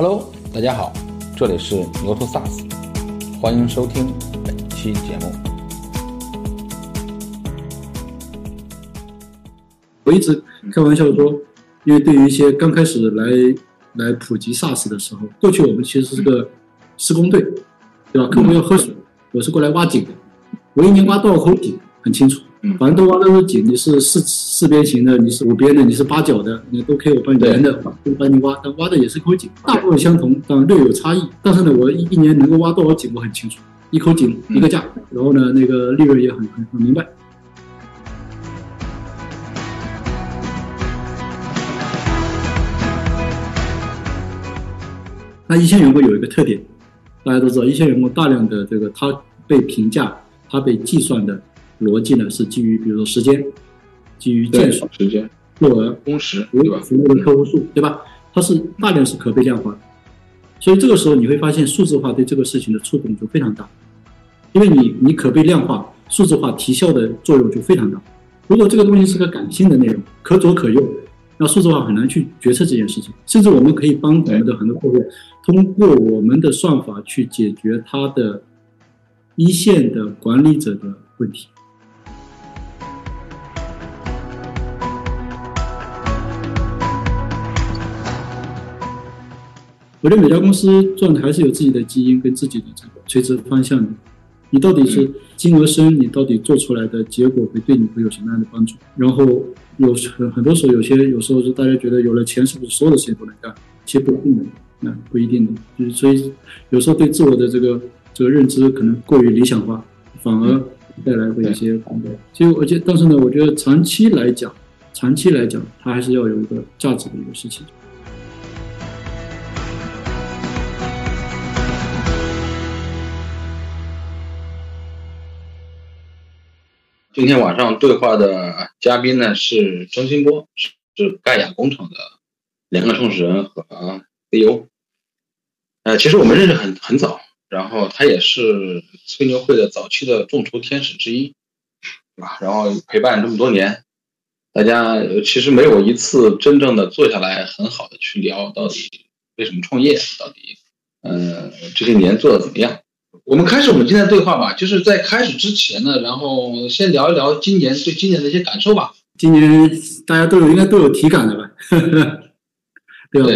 Hello，大家好，这里是牛头 SaaS，欢迎收听本期节目。我一直开玩笑说，因为对于一些刚开始来来普及 SaaS 的时候，过去我们其实是个施工队，对吧？客户要喝水，我是过来挖井的，我一年挖多少口井很清楚，反正都挖的是井，你是四四边形的，你是五边的，你是八角的，你都可以我帮你圆的，都帮你挖，但挖的也是口井，大部分相同，但略有差异。但是呢，我一一年能够挖多少井我很清楚，一口井一个价，然后呢，那个利润也很很很明白。那一线员工有一个特点，大家都知道，一线员工大量的这个他被评价、他被计算的逻辑呢，是基于比如说时间，基于件数、时间、落额、工时，服对吧？服务的客户数，对吧？它是大量是可被量化的，所以这个时候你会发现数字化对这个事情的触动就非常大，因为你你可被量化、数字化提效的作用就非常大。如果这个东西是个感性的内容，可左可右，那数字化很难去决策这件事情。甚至我们可以帮我们的很多客户通过我们的算法去解决他的一线的管理者的问题。我觉得每家公司赚的还是有自己的基因跟自己的这个垂直方向的。你到底是金额深，你到底做出来的结果会对你会有什么样的帮助？然后有很很多时候，有些有时候是大家觉得有了钱是不是所有的事情都能干？其实不一定的，那不一定的。就是所以有时候对自我的这个这个认知可能过于理想化，反而带来的一些困扰。其实我觉得，但是呢，我觉得长期来讲，长期来讲，它还是要有一个价值的一个事情。今天晚上对话的嘉宾呢是张新波，是是盖亚工厂的联合创始人和 CEO。呃，其实我们认识很很早，然后他也是吹牛会的早期的众筹天使之一，对吧？然后陪伴这么多年，大家其实没有一次真正的坐下来很好的去聊到底为什么创业，到底呃这些年做的怎么样。我们开始我们今天的对话吧，就是在开始之前呢，然后先聊一聊今年对今年的一些感受吧。今年大家都有应该都有体感的吧，对吧？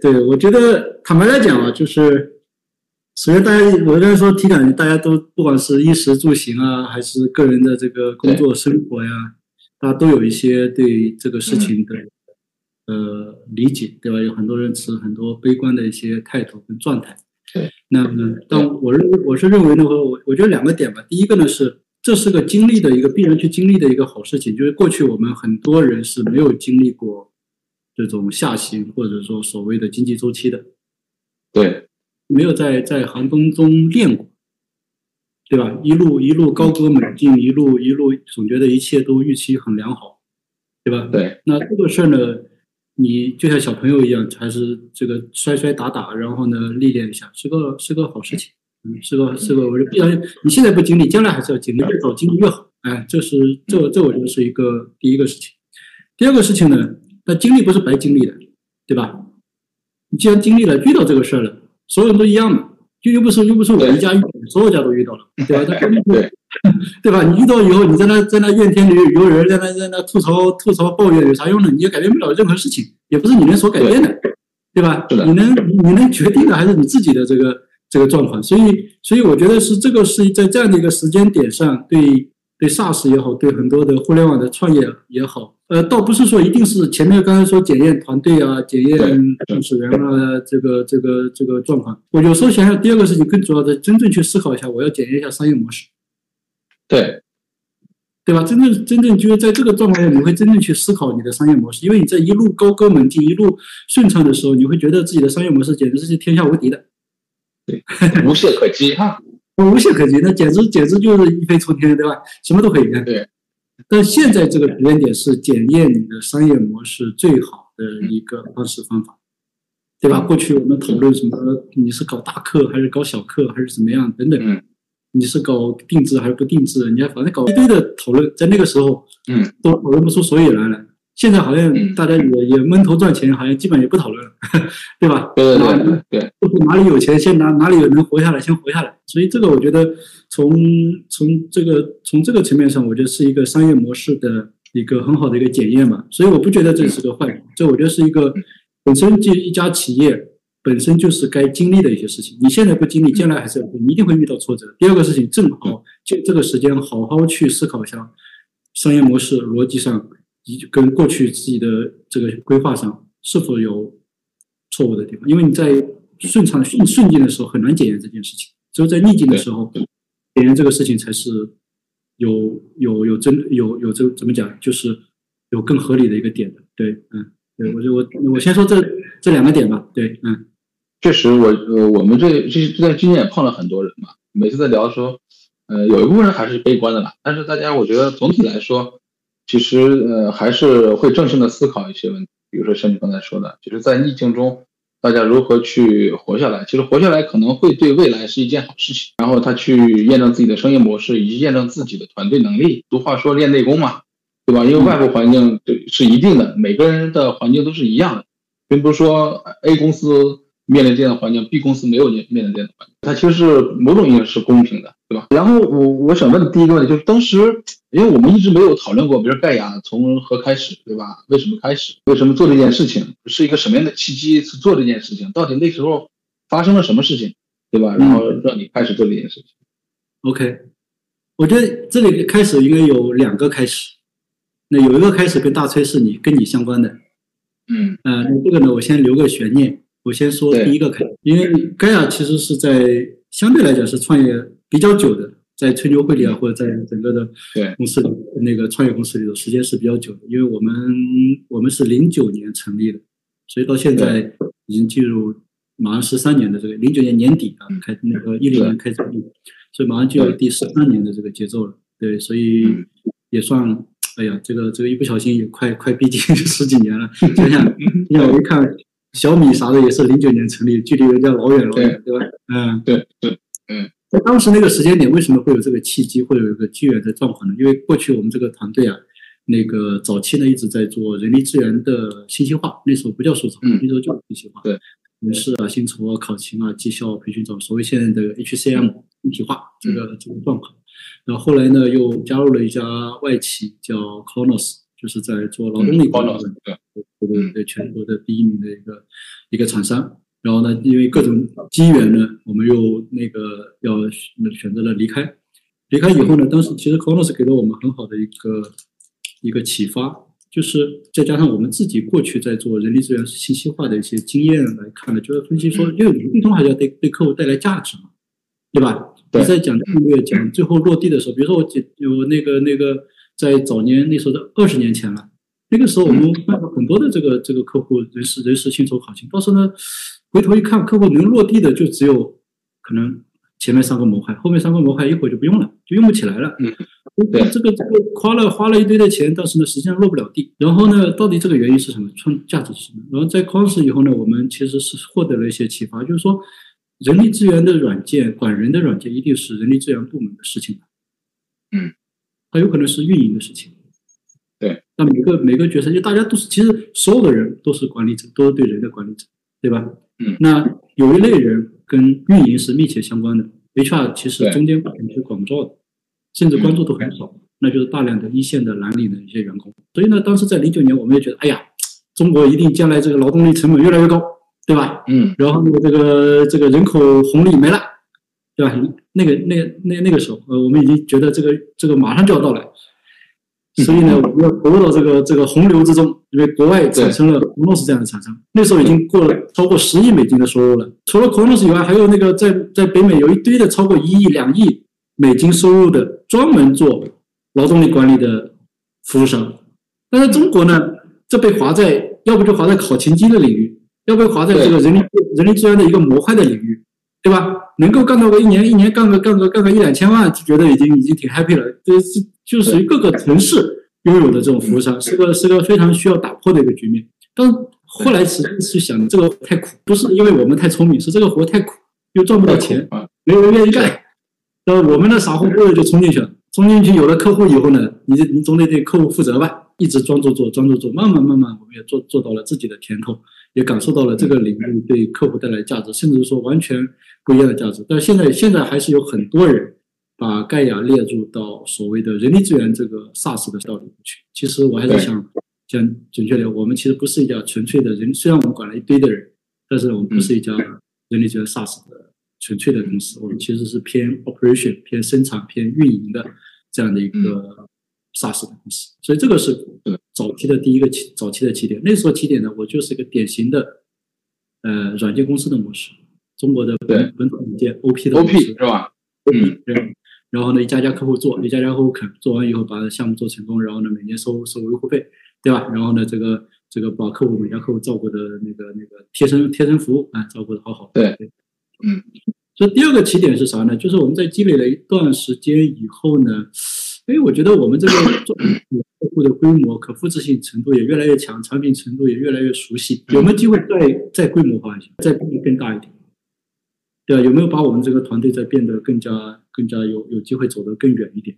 对对，我觉得坦白来讲啊，就是首先大家我刚才说体感，大家都不管是衣食住行啊，还是个人的这个工作生活呀，大家都有一些对这个事情的、呃理解，对吧？有很多人持很多悲观的一些态度跟状态。对，那么但我认为我是认为呢，我我我觉得两个点吧，第一个呢是。这是个经历的一个必然去经历的一个好事情，就是过去我们很多人是没有经历过这种下行或者说所谓的经济周期的，对，没有在在寒冬中练过，对吧？一路一路高歌猛进，一路一路总觉得一切都预期很良好，对吧？对，那这个事儿呢，你就像小朋友一样，还是这个摔摔打打，然后呢历练一下，是个是个好事情。嗯，是个是个，我觉得必然，你现在不经历，将来还是要经历，越早经历越好。哎，这是这这，我觉得是一个第一个事情。第二个事情呢，那经历不是白经历的，对吧？你既然经历了，遇到这个事儿了，所有人都一样嘛，就又不是又不是我一家遇到，所有家都遇到了，对吧？他对 对吧？你遇到以后，你在那在那怨天尤人，在那在那吐槽吐槽抱怨，有啥用呢？你也改变不了任何事情，也不是你能所改变的，对吧？你能你能决定的还是你自己的这个。这个状况，所以，所以我觉得是这个是在这样的一个时间点上，对对 SaaS 也好，对很多的互联网的创业也好，呃，倒不是说一定是前面刚才说检验团队啊，检验创始人啊，这个这个这个状况。我有时候想想，第二个事情更主要的，真正去思考一下，我要检验一下商业模式，对，对吧？真正真正就是在这个状况下，你会真正去思考你的商业模式，因为你在一路高歌猛进、一路顺畅的时候，你会觉得自己的商业模式简直是天下无敌的。对，无懈可击哈，无懈可击，那简直简直就是一飞冲天，对吧？什么都可以干。对。但现在这个时间点是检验你的商业模式最好的一个方式方法，对吧？过去我们讨论什么，你是搞大课还是搞小课还是怎么样等等，嗯，你是搞定制还是不定制？你还反正搞一堆的讨论，在那个时候，嗯，都讨论不出所以然来。现在好像嗯大家也也闷头赚钱，好像基本也不讨论了，对吧？对对哪对对，就是哪里有钱，先拿哪里能活下来，先活下来。所以这个我觉得从从这个从这个层面上，我觉得是一个商业模式的一个很好的一个检验嘛。所以我不觉得这是个坏事，这我觉得是一个本身就一家企业本身就是该经历的一些事情。你现在不经历，将来还是要你一定会遇到挫折。第二个事情，正好借这个时间好好去思考一下商业模式逻辑上，跟过去自己的这个规划上是否有错误的地方，因为你在顺畅顺顺境的时候很难检验这件事情，只有在逆境的时候检验这个事情才是有有有真有有这怎么讲，就是有更合理的一个点的。对，嗯，对我就我我先说这这两个点吧。对，嗯确实我呃我们这这这段经验也碰了很多人嘛，每次在聊的时候，呃有一部分人还是悲观的啦，但是大家我觉得总体来说，其实呃还是会正向的思考一些问题，比如说像你刚才说的，就是在逆境中。大家如何去活下来？其实活下来可能会对未来是一件好事情。然后他去验证自己的商业模式，以及验证自己的团队能力。俗话说练内功嘛，对吧？因为外部环境对是一定的，每个人的环境都是一样的，并不是说 A 公司面临这样的环境，B 公司没有面面临这样的环境。它其实是某种意义上是公平的，对吧？然后我我想问的第一个问题就是，当时因为我们一直没有讨论过，比如盖亚从何开始，对吧？为什么开始？为什么做这件事情？是一个什么样的契机去做这件事情？到底那时候发生了什么事情，对吧？然后让你开始做这件事情。，OK，我觉得这里开始应该有两个开始，那有一个开始跟大崔是你跟你相关的，嗯呃，那这个呢，我先留个悬念，我先说第一个开始，因为盖亚其实是在相对来讲是创业比较久的，在吹牛会里啊，或者在整个的对。公司里，那个创业公司里头时间是比较久的，因为我们我们是零九年成立的，所以到现在已经进入马上十三年的这个零九年年底啊，开那个一零年开始立，所以马上就要第十三年的这个节奏了，对，所以嗯。也算。哎呀，这个这个一不小心也快快逼近 十几年了。想想，你想我一看小米啥的也是零九年成立，距离人家老远老远，对。吧？嗯，对对，在当时那个时间点，为什么会有这个契机，会有一个机缘的状况呢？因为过去我们这个团队啊，那个早期呢一直在做人力资源的信息化，那时候不叫数字化，嗯那时候叫信息化。对，人事啊、薪酬啊、考勤啊、绩效培训这种所谓现在的 HCM 一体化这个这个状况。然后后来呢，又加入了一家外企叫 Kronos，就是在做劳动力管理的。对对对对，全国的第一名的一个一个厂商。然后呢，因为各种机缘呢，我们又那个要选择了离开。离开以后呢，当时其实 Kronos 给了我们很好的一个一个启发，就是再加上我们自己过去在做人力资源信息化的一些经验来看呢，就是分析说，因为你最终还是要对对客户带来价值嘛，对吧？对你在讲战略、讲最后落地的时候，比如说我记有那个那个在早年那时候的二十年前了。那个时候我们办了很多的这个这个客户人事人事薪酬考勤，到时候呢，回头一看，客户能落地的就只有可能前面三个模块，后面三个模块一会儿就不用了，就用不起来了。嗯，对这个这个花了花了一堆的钱，但是呢，实际上落不了地。然后呢，到底这个原因是什么？创价值是什么？然后在 c o n s 以后呢，我们其实是获得了一些启发，就是说，人力资源的软件管人的软件一定是人力资源部门的事情。嗯，它有可能是运营的事情。对，那每个每个角色，就大家都是，其实所有的人都是管理者，都是对人的管理者，对吧？嗯那有一类人跟运营是密切相关的，HR 其实中间管是管不着的，甚至关注度很少，那就是大量的一线的蓝领的一些员工。所以呢，当时在零九年，我们也觉得，哎呀，中国一定将来这个劳动力成本越来越高，对吧？嗯然后呢，这个这个人口红利没了，对吧？那个那个那那个时候，呃，我们已经觉得这个这个马上就要到来，所以呢，我们要投入到这个这个洪流之中，因为国外产生了 Kronos 这样的厂商，那时候已经过了超过十亿美金的收入了。除了 Kronos 以外，还有那个在在北美有一堆的超过一亿、两亿美金收入的专门做劳动力管理的服务商。但是中国呢，这被划在要不就划在考勤机的领域，要不就划在这个人力人力资源的一个模块的领域，对吧？能够干到个一年一年干个干个干个一两千万，就觉得已经已经挺 happy 了。这是就属于各个城市拥有的这种服务商，是个是个非常需要打破的一个局面。但是后来实际是想，这个太苦，不是因为我们太聪明，是这个活太苦，又赚不到钱，啊，没有人愿意干。那我们的，傻乎乎的就冲进去了。冲进去有了客户以后呢，你这你总得对客户负责吧，一直专注做，专注做，慢慢慢慢，我们也做做到了自己的甜头，也感受到了这个领域对客户带来价值，甚至说完全不一样的价值。但现在现在还是有很多人把盖亚列入到所谓的人力资源这个 SaaS 的道里面去。其实我还是想讲准确点，我们其实不是一家纯粹的人，虽然我们管了一堆的人，但是我们不是一家人力资源 SaaS 的纯粹的公司，我们其实是偏 operation、偏生产、偏运营的这样的一个。SaaS 的公司，所以这个是早期的第一个起早期的起点。那时候起点呢，我就是一个典型的呃软件公司的模式，中国的本本土软件 OP 的 OP 是吧？嗯，对。然后呢，一家家客户做，一家家客户肯做完以后，把项目做成功，然后呢，每年收收维护费，对吧？然后呢，这个这个把客户每家客户照顾的那个那个贴身贴身服务啊，照顾的好好。对，嗯。所以第二个起点是啥呢？就是我们在积累了一段时间以后呢。所以我觉得我们这个做客户的规模、可复制性程度也越来越强，产品程度也越来越熟悉。有没有机会再再规模化一些，再变得更大一点？对啊，有没有把我们这个团队再变得更加、更加有有机会走得更远一点？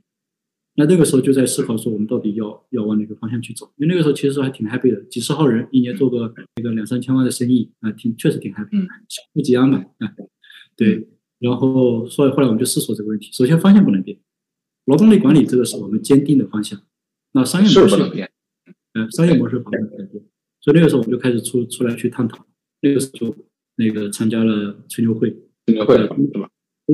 那那个时候就在思考说，我们到底要要往哪个方向去走？因为那个时候其实还挺 happy 的，几十号人，一年做个那个两三千万的生意啊，挺确实挺 happy，小富即安嘛啊。对，然后所以后来我们就思索这个问题，首先方向不能变。劳动力管理这个是我们坚定的方向，那商业模式，嗯，商业模式方向改变，所以那个时候我们就开始出出来去探讨，那个时候那个参加了吹牛会，吹牛会。是吧？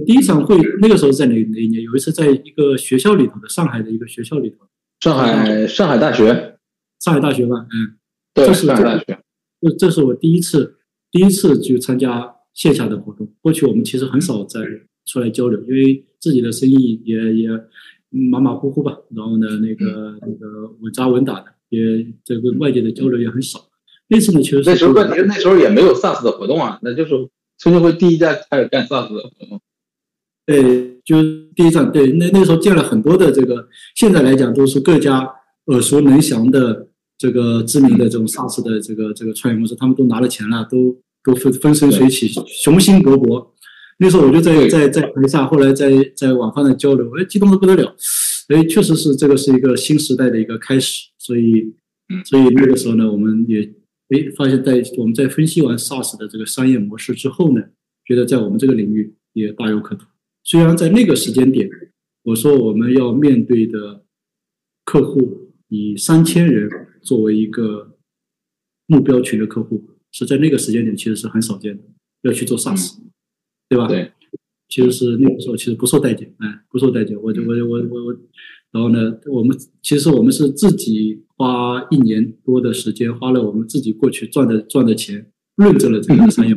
第一场会那个时候在哪哪一年？有一次在一个学校里头的上海的一个学校里头，上海上海大学，上海大学。吧，嗯，对，上海大学，这这是我第一次第一次去参加线下的活动，过去我们其实很少在出来交流，因为。自己的生意也也马马虎虎吧，然后呢，那个那个稳扎稳打的，也这个外界的交流也很少。那次呢，其实那时候问题，那时候也没有 SaaS 的活动啊，那就是春节会第一家开始干 SaaS 的活动。对，就第一站，对，那那时候见了很多的这个，现在来讲都是各家耳熟能详的这个知名的这种 SaaS 的这个这个创业公司，他们都拿了钱了，都都风风生水起，雄心勃勃。那时候我就在在在台下，后来在在网上的交流，哎，激动的不得了，哎，确实是这个是一个新时代的一个开始，所以，所以那个时候呢，我们也哎发现，在我们在分析完 SaaS 的这个商业模式之后呢，觉得在我们这个领域也大有可图。虽然在那个时间点，我说我们要面对的客户以三千人作为一个目标群的客户，是在那个时间点其实是很少见的，要去做 SaaS。对吧？对，其实是那个时候，其实不受待见，哎，不受待见。我就我我我我，然后呢，我们其实我们是自己花一年多的时间，花了我们自己过去赚的赚的钱，论证了这个商业，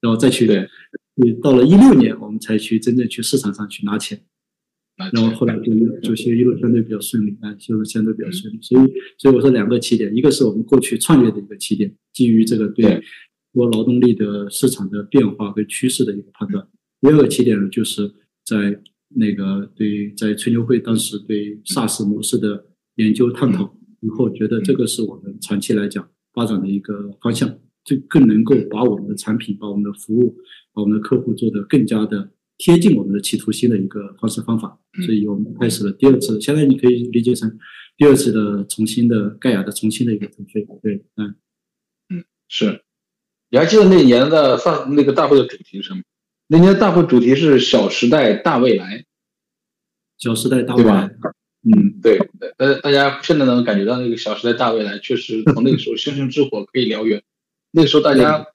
然后再去，你到了一六年，我们才去真正去市场上去拿钱，然后后来就就其实一路相对比较顺利，啊，就是相对比较顺利。所以所以我说两个起点，一个是我们过去创业的一个起点，基于这个对。多劳动力的市场的变化跟趋势的一个判断。第二个起点呢，就是在那个对在吹牛会当时对 SaaS 模式的研究探讨以后，觉得这个是我们长期来讲发展的一个方向，就更能够把我们的产品、把我们的服务、把我们的客户做得更加的贴近我们的企图心的一个方式方法。所以我们开始了第二次，现在你可以理解成第二次的重新的盖亚的重新的一个腾飞。对，嗯嗯是。你还记得那年的上那个大会的主题是什么？那年大会主题是“小时代大未来”，小时代大未来，嗯，对对，呃，大家现在能感觉到那个“小时代大未来”确实从那个时候星星之火可以燎原。那个时候大家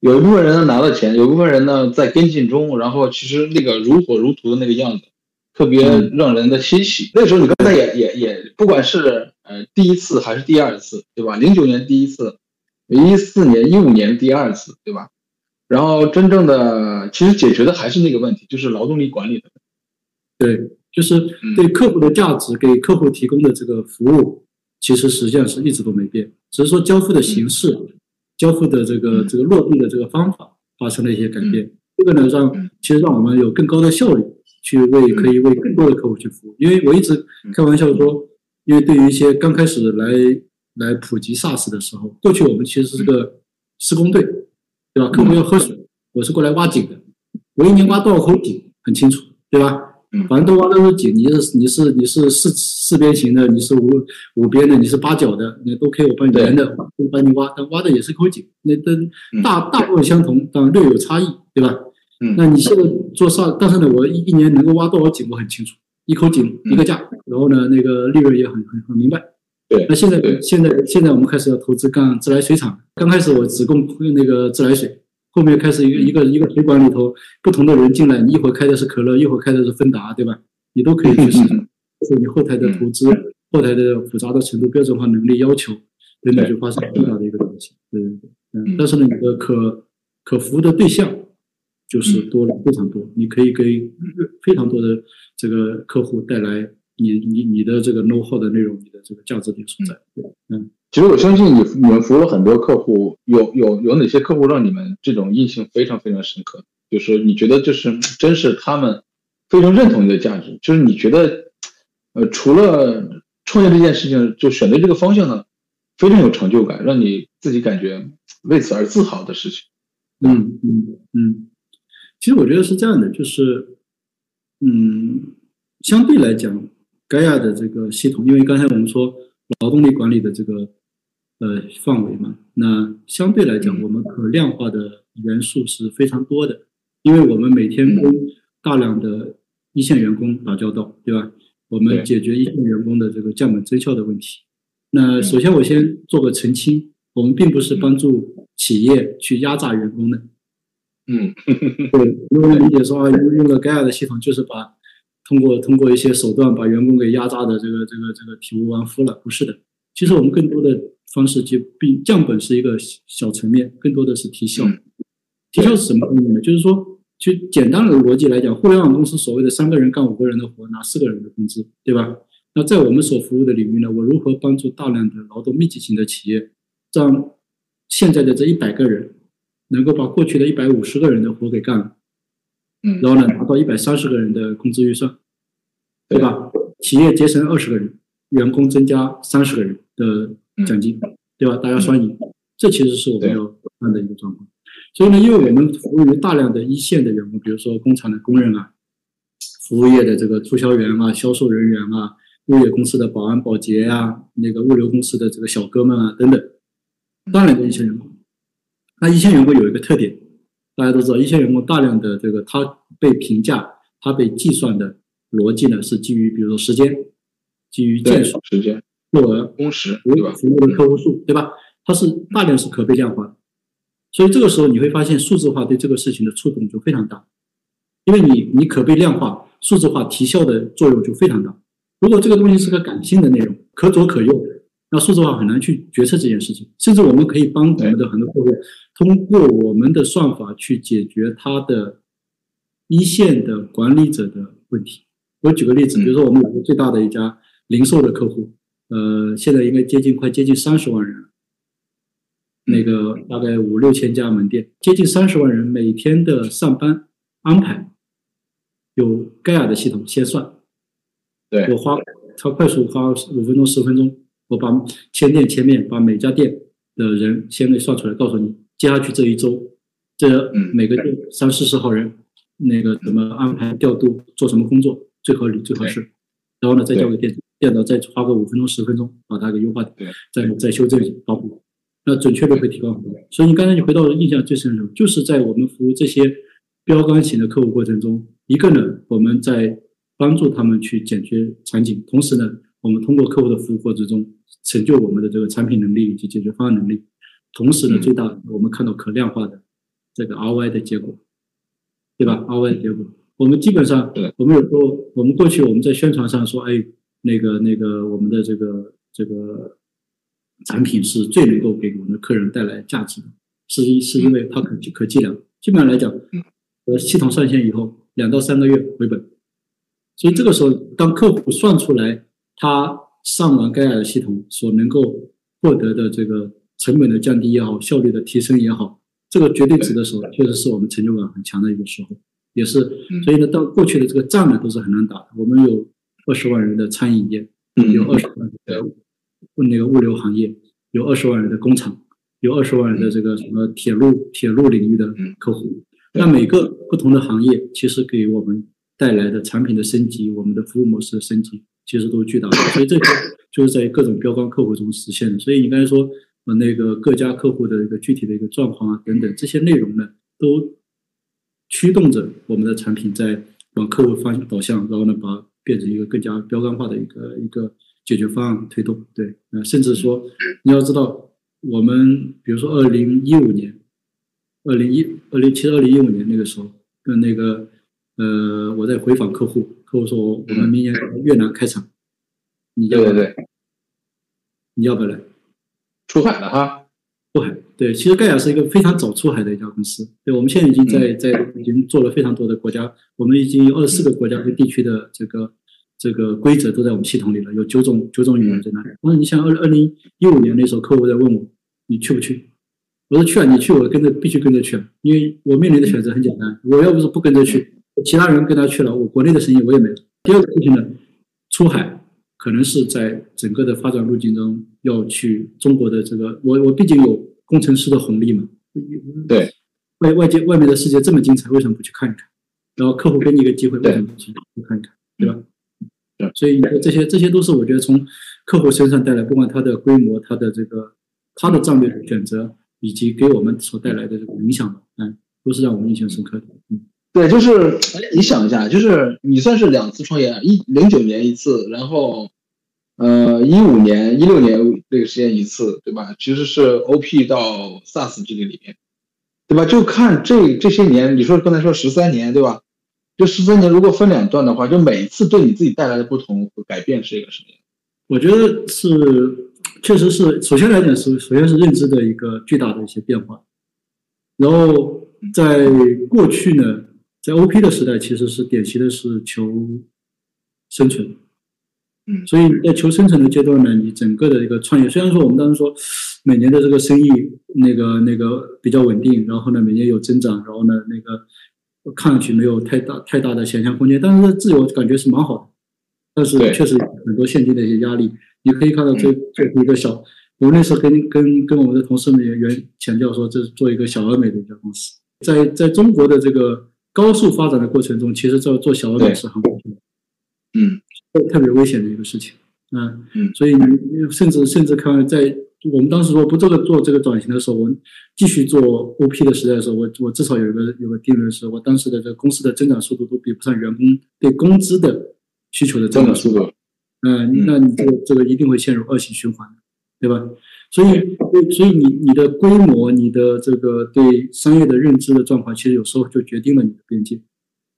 有一部分人拿了钱，有一部分人呢在跟进中，然后其实那个如火如荼的那个样子，特别让人的欣喜。那时候你刚才也也也，不管是呃第一次还是第二次，对吧？零九年第一次。一四年、一五年第二次，对吧？然后真正的其实解决的还是那个问题，就是劳动力管理的。对，就是对客户的价值，给客户提供的这个服务，其实实际上是一直都没变，只是说交付的形式、交付的这个这个落地的这个方法发生了一些改变。这个呢，让其实让我们有更高的效率去为可以为更多的客户去服务。因为我一直开玩笑说，因为对于一些刚开始来。来普及 SaaS 的时候，过去我们其实是个施工队，对吧？客户要喝水，我是过来挖井的，我一年挖多少口井很清楚，对吧？嗯反正都挖的是井，你是你是你是四四边形的，你是五五边的，你是八角的，那都可以我帮你对圆的，我帮你挖，但挖的也是口井，那都嗯大大部分相同，但略有差异，对吧？嗯那你现在做上，但是呢，我一一年能够挖多少井我很清楚，一口井嗯一个价，然后呢，那个利润也很很很明白。对那现在现在现在我们开始要投资干自来水厂，刚开始我只供那个自来水，后面开始一个一个一个水管里头不同的人进来，你一会儿开的是可乐，一会儿开的是芬达，对吧？你都可以去试，就是你后台的投资、后台的复杂的程度、标准化能力要求等等，就发生重大的一个东西。对对对，但是呢，你的可可服务的对象就是多了非常多，你可以给非常多的这个客户带来你你你的这个 know how 的内容，你的这个价值点所在。嗯，其实我相信你你们服务了很多客户，有有有哪些客户让你们这种印象非常非常深刻？就是你觉得就是真是他们非常认同你的价值，就是你觉得呃除了创业这件事情，就选择这个方向呢，非常有成就感，让你自己感觉为此而自豪的事情。嗯嗯嗯，其实我觉得是这样的，就是嗯，相对来讲，盖亚的这个系统，因为刚才我们说劳动力管理的这个呃范围嘛，那相对来讲，我们可量化的元素是非常多的，因为我们每天跟大量的一线员工打交道，对吧？我们解决一线员工的这个降本增效的问题。那首先我先做个澄清，我们并不是帮助企业去压榨员工的。嗯。对，如果理解说啊，用用了盖亚的系统，就是把通过通过一些手段把员工给压榨的这个这个这个体无完肤了，不是的。其实我们更多的方式就并降本是一个小小层面，更多的是提效。嗯提效是什么概念呢？就是说，就简单的逻辑来讲，互联网公司所谓的三个人干五个人的活，拿四个人的工资，对吧？那在我们所服务的领域呢，我如何帮助大量的劳动密集型的企业，让现在的这一百个人能够把过去的一百五十个人的活给干了，嗯然后呢达到一百三十个人的工资预算，对吧？企业节省二十个人，员工增加三十个人的奖金，对吧？大家双赢，这其实是我们对要看的一个状况。所以呢，因为我们服务于大量的一线的员工，比如说工厂的工人啊，服务业的这个促销员啊、销售人员啊、物业公司的保安、保洁啊、那个物流公司的这个小哥们啊等等，当然的一线员工。那一线员工有一个特点，大家都知道，一线员工大量的这个他被评价、他被计算的逻辑呢，是基于比如说时间，基于件数、时间、落额、工时，服对吧？服务的客户数，对吧？它是大量是可被量化的，所以这个时候你会发现数字化对这个事情的触动就非常大，因为你你可被量化、数字化提效的作用就非常大。如果这个东西是个感性的内容，可左可右，那数字化很难去决策这件事情。甚至我们可以帮我们的很多客户通过我们的算法去解决他的一线的管理者的问题。我举个例子，比如说我们有个最大的一家零售的客户，呃，现在应该接近快接近三十万人了。那个大概五六千家门店，接近三十万人每天的上班安排，有盖亚的系统先算。对我花超快速花五分钟十分钟，我把前店前面把每家店的人先给算出来，告诉你接下去这一周，这嗯每个店三四十号人，那个怎么安排调度，做什么工作最合理最合适，然后呢再交给店长，店长再花个五分钟十分钟把它给优化对，再再修正捣补，那准确率会提高很多。所以你刚才你回到印象最深的时候，就是在我们服务这些标杆型的客户过程中，一个呢我们在帮助他们去解决场景，同时呢我们通过客户的服务过程中成就我们的这个产品能力以及解决方案能力，同时呢嗯。最大我们看到可量化的这个 ROI 的结果，对吧？ROI 的结果，我们基本上对。我们有时候我们过去我们在宣传上说，哎，那个那个我们的这个这个产品是最能够给我们的客人带来价值的，是因是因为它可可计量。基本上来讲，呃，系统上线以后两到三个月回本，所以这个时候当客户算出来他上完盖亚的系统所能够获得的这个成本的降低也好，效率的提升也好，这个绝对值的时候，确实是我们成就感很强的一个时候，也是嗯所以呢，到过去的这个仗呢都是很难打的。我们有二十万人的餐饮业，嗯有二十万人的那个物流行业，有二十万人的工厂，有二十万人的这个什么铁路铁路领域的客户。那每个不同的行业其实给我们带来的产品的升级，我们的服务模式的升级，其实都是巨大的。所以这些就是在各种标杆客户中实现的。所以你刚才说，呃，那个各家客户的一个具体的一个状况啊，等等这些内容呢，都驱动着我们的产品在往客户方向导向，然后呢，把变成一个更加标杆化的一个一个解决方案推动。对，呃，甚至说你要知道，我们比如说二零一五年，二零一二零其实二零一五年那个时候跟那个。呃，我在回访客户，客户说我们明年越南开厂，你要对对对，你要不要来？出海了哈，出海。对，其实盖亚是一个非常早出海的一家公司。对，我们现在已经在在已经做了非常多的国家，我们已经有二十四个国家和地区的这个这个规则都在我们系统里了，有九种九种语言在那里。那你像二二零一五年那时候，客户在问我，你去不去？我说去啊，你去我跟着必须跟着去，因为我面临的选择很简单，我要不是不跟着去。其他人跟他去了，我国内的生意我也没了。第二个事情呢，出海可能是在整个的发展路径中要去中国的这个，我我毕竟有工程师的红利嘛。对，外外界外面的世界这么精彩，为什么不去看一看？然后客户给你一个机会，为什么不去看一看？对吧？对，所以这些这些都是我觉得从客户身上带来，不管他的规模、他的这个他的战略的选择，以及给我们所带来的这个影响，嗯，都是让我们印象深刻的。嗯。对，就是你想一下，就是你算是两次创业，一零九年一次，然后，呃，一五年、一六年那个时间一次，对吧？其实是 OP 到 SaaS 这个里面，对吧？就看这这些年，你说刚才说十三年，对吧？这十三年如果分两段的话，就每一次对你自己带来的不同和改变是一个什么样？我觉得是，确实是，首先来讲是，首先是认知的一个巨大的一些变化，然后在过去呢。在 OP 的时代，其实是典型的是求生存，嗯，所以在求生存的阶段呢，你整个的一个创业，虽然说我们当时说每年的这个生意那个那个比较稳定，然后呢每年有增长，然后呢那个看上去没有太大太大的想象空间，但是自由感觉是蛮好的，但是确实很多现金的一些压力，你可以看到这这是一个小，我那时候跟跟跟我们的同事们也原强调说，这是做一个小而美的一家公司，在在中国的这个。高速发展的过程中，其实做做小而美是很危险的，嗯，特别危险的一个事情，嗯。嗯，所以你甚至甚至看在我们当时说不这个做这个转型的时候，我继续做 OP 的时代的时候，我我至少有一个有个定论是，我当时的这个公司的增长速度都比不上员工对工资的需求的增长速度，嗯，那你这个这个一定会陷入恶性循环，对吧？所以，所以你你的规模，你的这个对商业的认知的状况，其实有时候就决定了你的边界。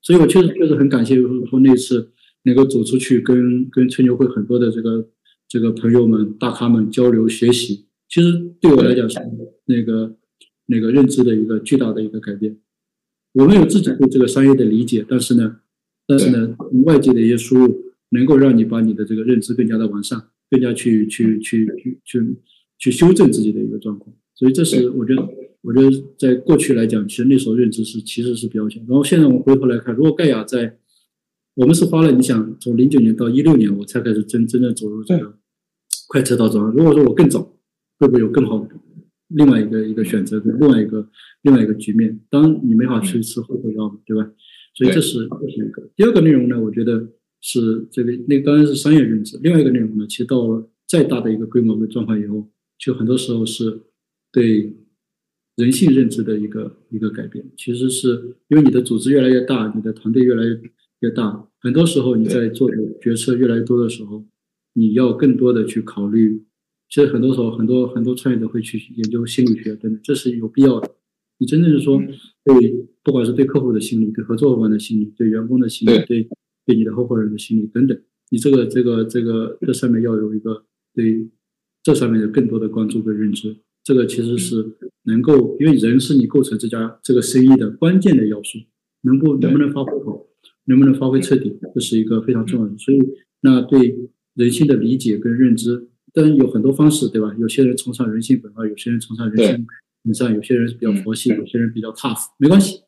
所以我确实确实很感谢，说那次能够走出去，跟跟吹牛会很多的这个这个朋友们、大咖们交流学习，其实对我来讲是那个那个认知的一个巨大的一个改变。我们有自己对这个商业的理解，但是呢，但是呢，外界的一些输入能够让你把你的这个认知更加的完善，更加去去去去去。去修正自己的一个状况，所以这是我觉得，我觉得在过去来讲，其实那时候认知是其实是比较强。然后现在我们回头来看，如果盖亚在，我们是花了，你想从零九年到一六年，我才开始真真正走入这个快车道中。如果说我更早，会不会有更好的另外一个一个选择跟另外一个另外一个局面？当然你没法去吃后悔药嘛，对吧？所以这是这是一个。第二个内容呢，我觉得是这个那当然是商业认知。另外一个内容呢，其实到了再大的一个规模的状况以后。就很多时候是对人性认知的一个一个改变，其实是因为你的组织越来越大，你的团队越来越越大，很多时候你在做的决策越来越多的时候，你要更多的去考虑。其实很多时候，很多很多创业者会去研究心理学等等，这是有必要的。你真正是说对，不管是对客户的心理、对合作伙伴的心理、对员工的心理、对对你的合伙人的心理等等，你这个这个这个这上面要有一个对。这上面有更多的关注跟认知，这个其实是能够，因为人是你构成这家这个生意的关键的要素，能不能不能发挥好，能不能发挥彻底，这是一个非常重要的。所以，那对人性的理解跟认知，当然有很多方式，对吧？有些人崇尚人性本恶，有些人崇尚人性本善，有些人比较佛系，有些人比较 tough，没关系，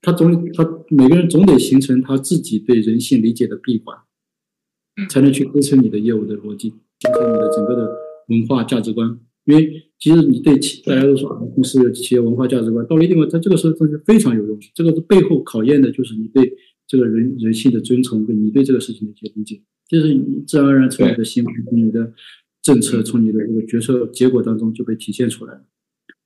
他总他每个人总得形成他自己对人性理解的闭环，才能去支撑你的业务的逻辑，形成你的整个的。文化价值观，因为其实你对企大家都说啊，公司有企业文化价值观，到了一定，在这个时候这是非常有用。这个背后考验的就是你对这个人人性的尊崇，跟你对这个事情的一些理解，就是你自然而然从你的行为、从你的政策、从你的这个决策结果当中就被体现出来了。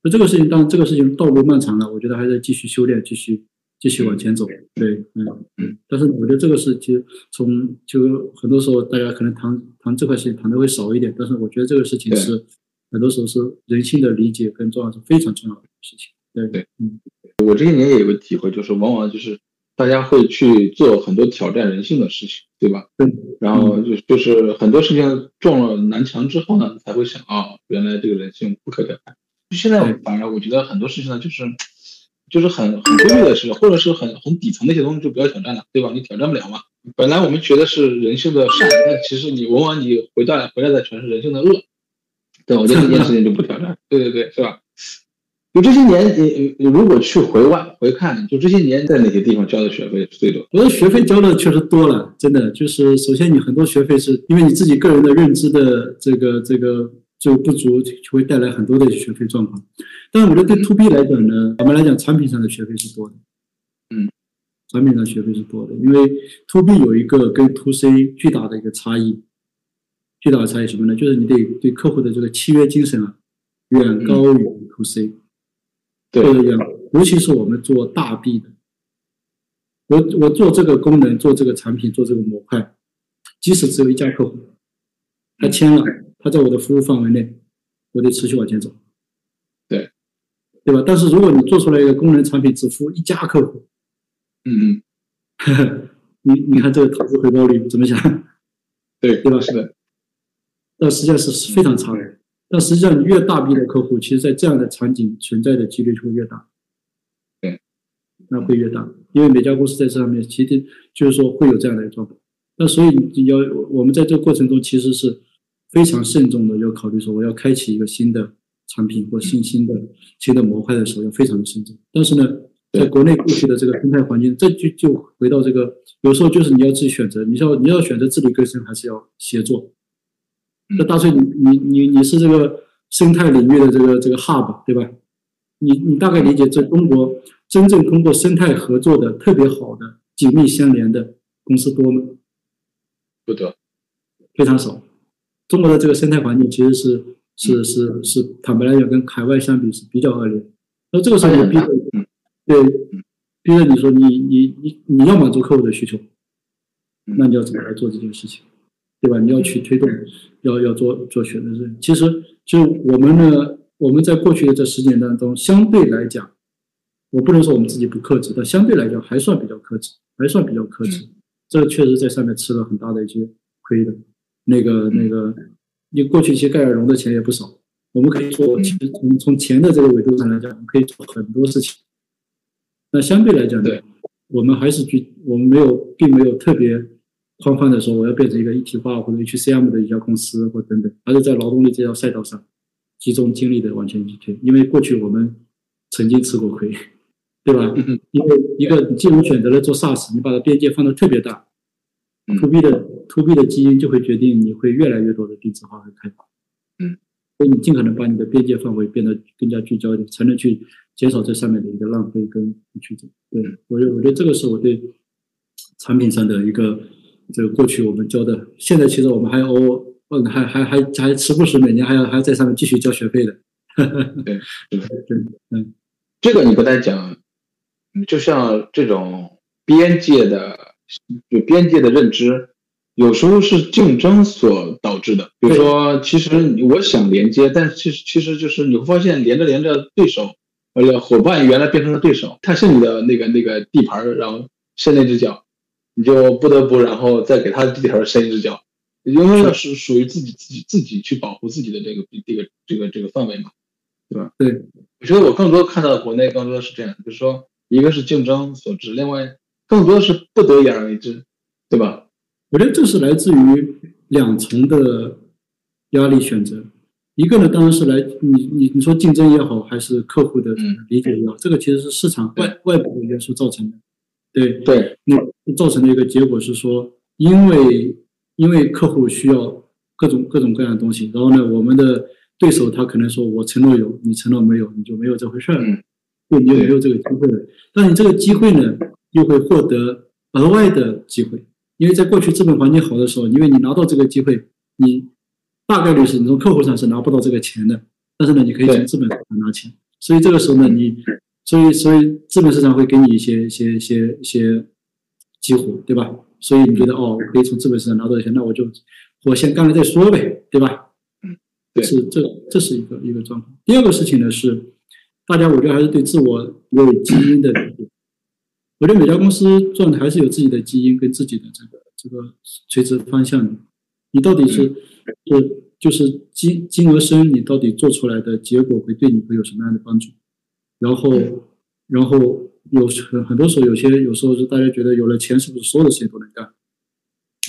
那这个事情，当然这个事情道路漫长了，我觉得还是继续修炼，继续继续往前走。对，嗯嗯。但是我觉得这个是其实从就很多时候大家可能谈谈这块事情谈的会少一点，但是我觉得这个事情是很多时候是人性的理解跟重要是非常重要的事情。对对，嗯。我这些年也有个体会，就是往往就是大家会去做很多挑战人性的事情，对吧？对。然后就就是很多事情撞了南墙之后呢，才会想啊，原来这个人性不可改变。现在反而我觉得很多事情呢，就是就是很很规律的事，或者是很很底层的一些东西就不要挑战了，对吧？你挑战不了嘛。本来我们觉得是人性的善，但其实你往往你回到来回来的全是人性的恶。对，我觉得这件事情就不挑战。对对对，是吧？就这些年，你你如果去回望回看，就这些年在哪些地方交的学费是最多？我的学费交的确实多了，真的就是首先你很多学费是因为你自己个人的认知的这个这个就不足，就会带来很多的学费状况。但我觉得对 to B 来讲呢，我们来讲产品上的学费是多的，嗯，产品上学费是多的，因为 to B 有一个跟 to C 巨大的一个差异，巨大的差异什么呢？就是你得对客户的这个契约精神啊，远高于 to C。对，尤其是我们做大 B 的，我我做这个功能，做这个产品，做这个模块，即使只有一家客户，他签了，他在我的服务范围内，我得持续往前走。对，吧？但是如果你做出来一个功能产品，只服务一家客户，嗯嗯，你你看这个投资回报率怎么想？对，对吧？是的，那实际上是非常差的。但实际上，你越大 B 的客户，其实，在这样的场景存在的几率就会越大。对，那会越大，因为每家公司在这上面，其实就是说会有这样的一个状况。那所以你要我们在这个过程中，其实是非常慎重的，要考虑说我要开启一个新的产品或新兴的新的模块的时候，要非常的慎重。但是呢，在国内过去的这个生态环境，这就就回到这个，有时候就是你要自己选择，你要你要选择自力更生，还是要协作。那大翠，你你你你是这个生态领域的这个这个 hub 对吧？你你大概理解，这中国真正通过生态合作的特别好的、紧密相连的公司多吗？不多，非常少。中国的这个生态环境其实是是是是，坦白来讲，跟海外相比是比较恶劣。那这个时候就逼着，对，逼着你说你你你你要满足客户的需求，那你要怎么来做这件事情？对吧？你要去推动，要要做做选择是。其实，就我们呢，我们在过去的这十年当中，相对来讲，我不能说我们自己不克制，但相对来讲还算比较克制，还算比较克制。这确实在上面吃了很大的一些亏的。那个那个，你过去其实盖尔融的钱也不少。我们可以说，其实从从钱的这个维度上来讲，我们可以做很多事情。那相对来讲呢，我们还是去，我们没有，并没有特别。宽泛的说，我要变成一个一体化或者 HCM 的一家公司，或等等，而是在劳动力这条赛道上集中精力的往前去推。因为过去我们曾经吃过亏，对吧？因为一个既然选择了做 SaaS，你把它边界放的特别大，To B 的 To B 的基因就会决定你会越来越多的定制化和开发。嗯，所以你尽可能把你的边界范围变得更加聚焦一点，才能去减少这上面的一个浪费跟曲折。对我觉得，我觉得这个是我对产品上的一个。这个过去我们教的，现在其实我们还哦，嗯，还还还还时不时每年还要还要在上面继续交学费的。对，对对，嗯，这个你不太讲，就像这种边界的，就边界的认知，有时候是竞争所导致的。比如说，其实我想连接，但其实其实就是你会发现，连着连着，对手呃伙伴原来变成了对手，他是你的那个那个地盘，然后伸那只脚。你就不得不，然后再给他地盘伸一只脚，因为那是属于自己自己自己去保护自己的这个这个这个这个范围嘛，对吧？对，我觉得我更多看到国内更多的是这样，就是说一个是竞争所致，另外更多的是不得已而为之，对吧？我觉得这是来自于两层的压力选择，一个呢当然是来你你你说竞争也好，还是客户的理解也好，这个其实是市场外外部的元素造成的。对对，那造成的一个结果是说，因为因为客户需要各种各种各样的东西，然后呢，我们的对手他可能说我承诺有，你承诺没有，你就没有这回事儿，对，你就没有这个机会了。但你这个机会呢，又会获得额外的机会。因为在过去资本环境好的时候，因为你拿到这个机会，你大概率是你从客户上是拿不到这个钱的，但是呢，你可以从资本上拿钱。所以这个时候呢，你所以所以资本市场会给你一些一些一些一些激活，对吧？所以你觉得哦，我可以从资本市场拿到钱，那我就我先干了再说呗，对吧？嗯，对，是这这是一个一个状况。第二个事情呢是，大家我觉得还是对自我有基因的。我觉得每家公司赚的还是有自己的基因跟自己的这个这个垂直方向的。你到底是是就是金金额深，你到底做出来的结果会对你会有什么样的帮助？然后然后有很很多时候有些有时候是大家觉得有了钱是不是所有的事情都能干？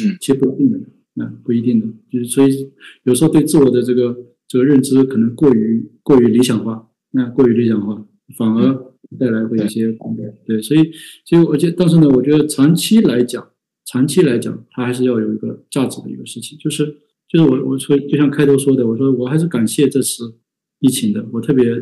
嗯，其实不一定的，那不一定的，就是所以有时候对自我的这个这个认知可能过于过于理想化，那过于理想化反而。带来会有一些对，所以，所以，而且，但是呢，我觉得长期来讲，长期来讲，它还是要有一个价值的一个事情，就是，就是我，我说，就像开头说的，我说，我还是感谢这次疫情的，我特别，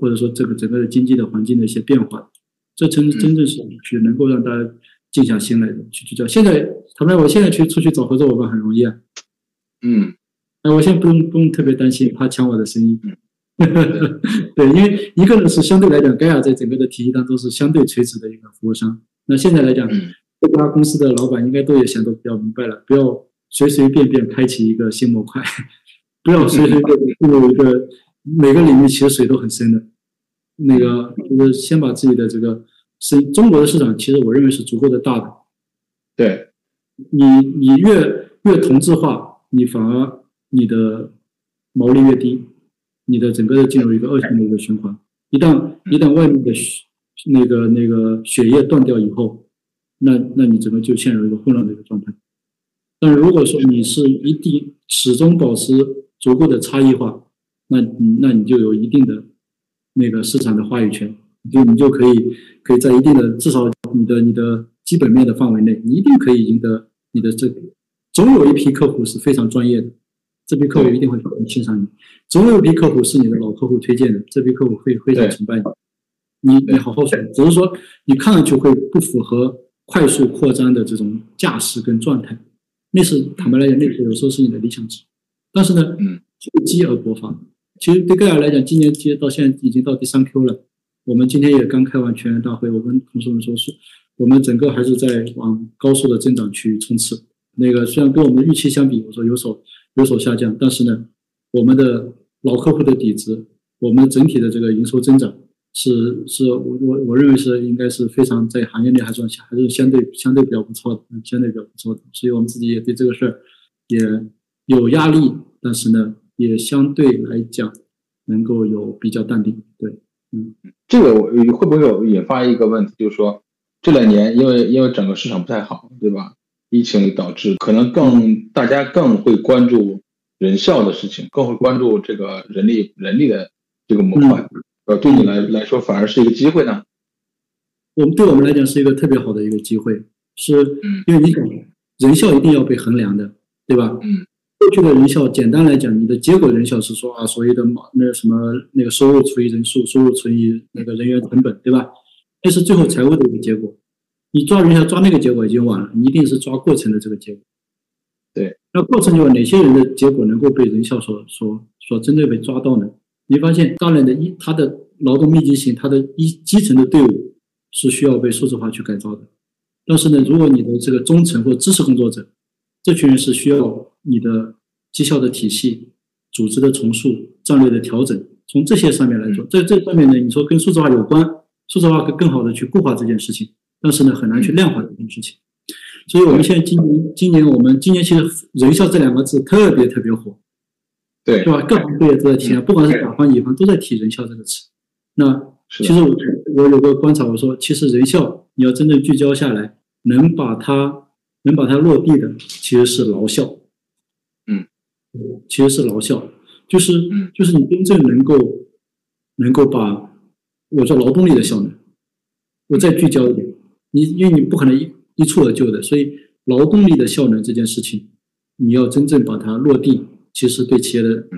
或者说这个整个的经济的环境的一些变化，这真真正是去能够让大家静下心来的去聚焦。现在，坦白，我现在去出去找合作伙伴很容易啊，嗯，哎，我现在不用不用特别担心他抢我的生意。对，因为一个呢是相对来讲，盖亚在整个的体系当中是相对垂直的一个服务商。那现在来讲，各家公司的老板应该都也想得比较明白了，不要随随便便开启一个新模块，不要随随便便进入一个每个领域其实水都很深的。那个就是先把自己的这个是中国的市场，其实我认为是足够的大的。对，你你越越同质化，你反而你的毛利越低。你的整个的进入一个恶性的一个循环，一旦一旦外面的血那个那个血液断掉以后，那那你整个就陷入一个混乱的一个状态。但如果说你是一定始终保持足够的差异化，那那你就有一定的那个市场的话语权，就你就可以可以在一定的至少你的你的基本面的范围内，你一定可以赢得你的这个。总有一批客户是非常专业的。这批客户一定会很欣赏你，总有一批客户是你的老客户推荐的，这批客户会非常崇拜你。你你好好说，只是说你看上去会不符合快速扩张的这种架势跟状态，那是坦白来讲，那是有时候是你的理想值。但是呢，嗯，厚积而薄发。其实对盖尔来讲，今年其实到现在已经到第三 Q 了，我们今天也刚开完全员大会，我跟同事们说是，我们整个还是在往高速的增长去冲刺。那个虽然跟我们的预期相比，我说有所。有所下降，但是呢，我们的老客户的底子，我们整体的这个营收增长是是我我我认为是应该是非常在行业内还算还是相对相对比较不错的，相对比较不错的，所以我们自己也对这个事儿也有压力，但是呢，也相对来讲能够有比较淡定。对，嗯，这个会不会有引发一个问题，就是说这两年因为因为整个市场不太好，对吧？疫情导致可能更大家更会关注人效的事情，更会关注这个人力人力的这个模块，呃，对你来来说反而是一个机会呢？我们对我们来讲是一个特别好的一个机会，是因为你想人效一定要被衡量的，对吧？嗯，过去的人效简单来讲，你的结果人效是说啊，所谓的那什么那个收入除以人数，收入除以那个人员成本，对吧？这是最后财务的一个结果。你抓人效抓那个结果已经晚了，你一定是抓过程的这个结果。对，那过程中哪些人的结果能够被人效所所所针对被抓到呢？你发现大量的一他的劳动密集型，他的一基层的队伍是需要被数字化去改造的。但是呢，如果你的这个中层或知识工作者，这群人是需要你的绩效的体系、组织的重塑、战略的调整，从这些上面来说，在这上面呢，你说跟数字化有关，数字化可更好的去固化这件事情。但是呢，很难去量化这件事情，所以我们现在今年，今年我们今年其实“人效”这两个字特别特别火，对，是吧？各行各业都在提，不管是甲方乙方都在提“人效”这个词。那其实我我有个观察，我说其实人效你要真正聚焦下来，能把它能把它落地的，其实是劳效。嗯，其实是劳效，就是就是你真正能够能够把我说劳动力的效能，我再聚焦一点。你因为你不可能一一蹴而就的，所以劳动力的效能这件事情，你要真正把它落地，其实对企业的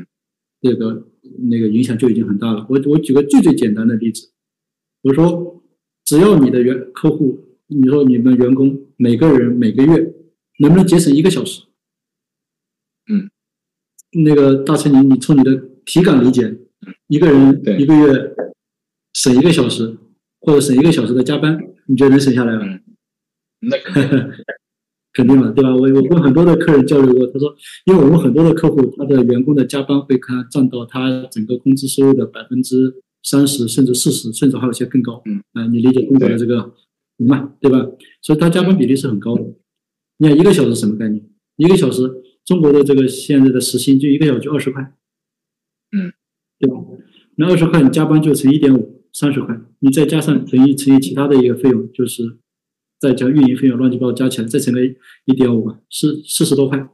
这个那个影响就已经很大了。我我举个最最简单的例子，我说只要你的员客户你说你们员工每个人每个月能不能节省一个小时？嗯，那个大成，你你从你的体感理解，一个人一个月省一个小时，或者省一个小时的加班，你觉得能省下来吗？嗯那肯定 肯定嘛，对吧？我我跟很多的客人交流过，他说，因为我们很多的客户，他的员工的加班会看占到他整个工资收入的百分之三十，甚至四十，甚至还有些更高。嗯，啊、你理解中国的这个嘛，对吧？所以他加班比例是很高的。你看一个小时什么概念？一个小时，中国的这个现在的时薪就一个小时就二十块，嗯，对吧？那二十块你加班就乘一点五，三十块，你再加上乘以乘以其他的一个费用，就是再加运营费用乱七八糟加起来，再乘个一点五吧，是四十多块。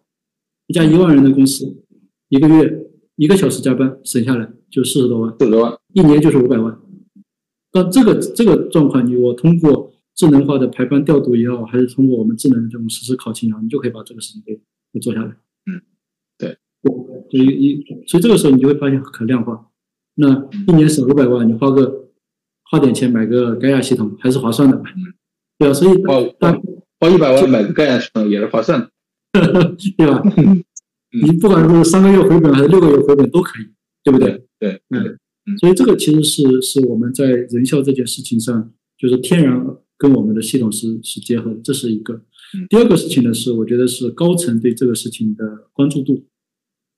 一家一万人的公司，一个月一个小时加班省下来就四十多万，四十多万，一年就是五百万。那这个这个状况，你我通过智能化的排班调度也好，还是通过我们智能的这种实时考勤也好，你就可以把这个事情给给做下来。嗯，对，所以一所以这个时候你就会发现可量化。那一年省五百万，你花个花点钱买个盖亚系统还是划算的对吧？所以花大花花一百万买个盖亚系统也是划算的。对吧？你不管是三个月回本还是六个月回本都可以，对不对？对，嗯所以这个其实是是我们在人效这件事情上，就是天然跟我们的系统是是结合的，这是一个嗯。第二个事情呢，是我觉得是高层对这个事情的关注度。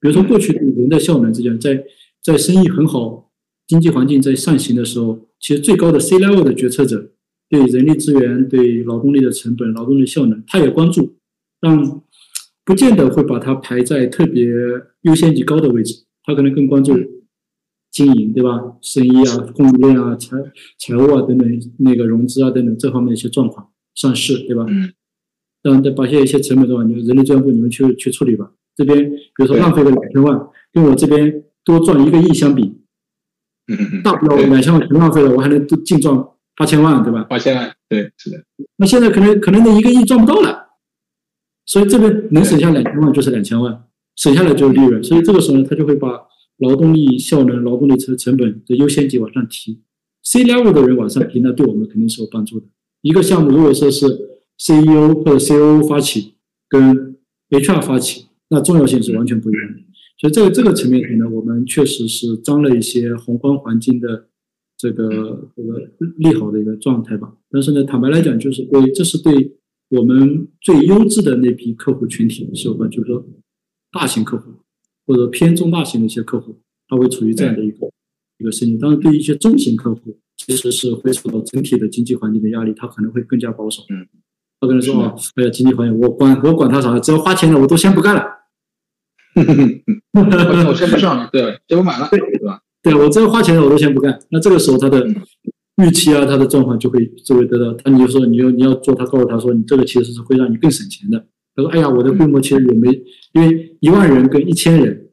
比如说过去对人的效能之间，在在生意很好、经济环境在上行的时候，其实最高的 C level 的决策者对人力资源、对劳动力的成本、劳动力效能，他也关注，但不见得会把它排在特别优先级高的位置，他可能更关注经营，对吧？生意啊、供应链啊、财财务啊等等，那个融资啊等等这方面的一些状况，上市，对吧？嗯。但再把一些一些成本的话，你们人力资源部你们去去处理吧。这边比如说浪费了两千万，跟我这边多赚一个亿相比，大不了两千万全浪费了，我还能净赚八千万，对吧？八千万，对，是的，那现在可能可能那一个亿赚不到了，所以这边能省下两千万就是两千万，省下来就是利润，所以这个时候呢，他就会把劳动力效能、劳动力成成本的优先级往上提，C level 的人往上提，那对我们肯定是有帮助的。一个项目如果说是 CEO 或者 COO 发起，跟 HR 发起，那重要性是完全不一样的。所以这个这个层面上呢，我们确实是张了一些宏观环境的这个这个利好的一个状态吧。但是呢，坦白来讲，就是对这是对我们最优质的那批客户群体是有关，就是说大型客户或者偏中大型的一些客户，他会处于这样的一个一个声音。当然，对于一些中型客户，其实是会受到整体的经济环境的压力，他可能会更加保守。嗯，他可能说啊，哎呀，经济环境我管我管他啥，只要花钱了，我都先不干了。我我先不上了，对，先不买了，对吧？对我只要花钱了，我都先不干。那这个时候他的嗯预期啊，他的状况就会就会得到。他你就说你要你要做，他告诉他说你这个其实是会让你更省钱的。他说哎呀，我的规模其实也没，因为一万人跟一千人，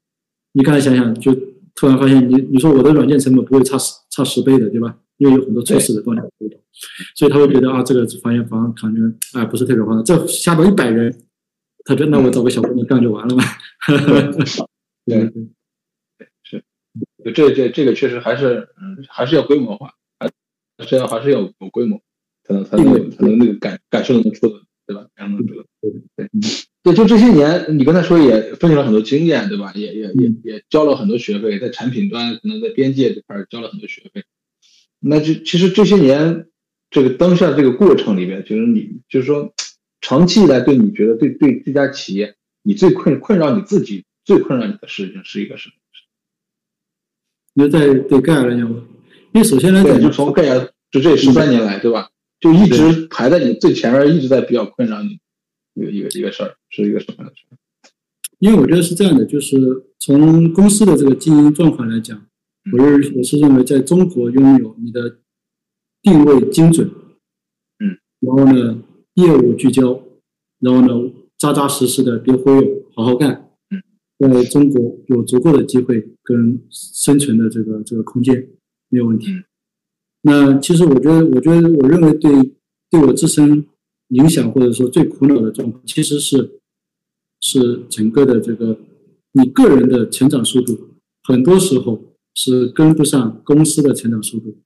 你刚才想想，就突然发现你你说我的软件成本不会差十差十倍的，对吧？因为有很多测试的东西不懂，所以他会觉得啊，这个房源方案可能哎不是特别划算。这下到一百人，他觉得那我找个小姑娘干就完了嘛。对这这这个确实还是嗯还是要规模化，还是要还是要有规模，才能才能有才能那个感感受能出的，对吧？对对对，就这些年，你刚才说也分享了很多经验，对吧？也也也也交了很多学费，在产品端可能在边界这块儿交了很多学费。那就其实这些年这个当下这个过程里面，就是你就是说长期以来对你觉得对对这家企业你最困困扰你自己最困扰你的事情是一个什么？你就在对盖尔来讲，因为首先来讲，，就从盖尔就这十三年来，对吧？就一直排在你最前面，一直在比较困扰你一个一个一个事儿，是一个什么样的事儿？因为我觉得是这样的，就是从公司的这个经营状况来讲，我认我是认为在中国拥有你的定位精准，嗯，然后呢业务聚焦，然后呢扎扎实实的别忽悠，好好干，嗯，在中国有足够的机会跟生存的这个这个空间，没有问题。嗯。那其实我觉得，我觉得我认为对对我自身影响或者说最苦恼的状况，其实是是整个的这个你个人的成长速度，很多时候是跟不上公司的成长速度，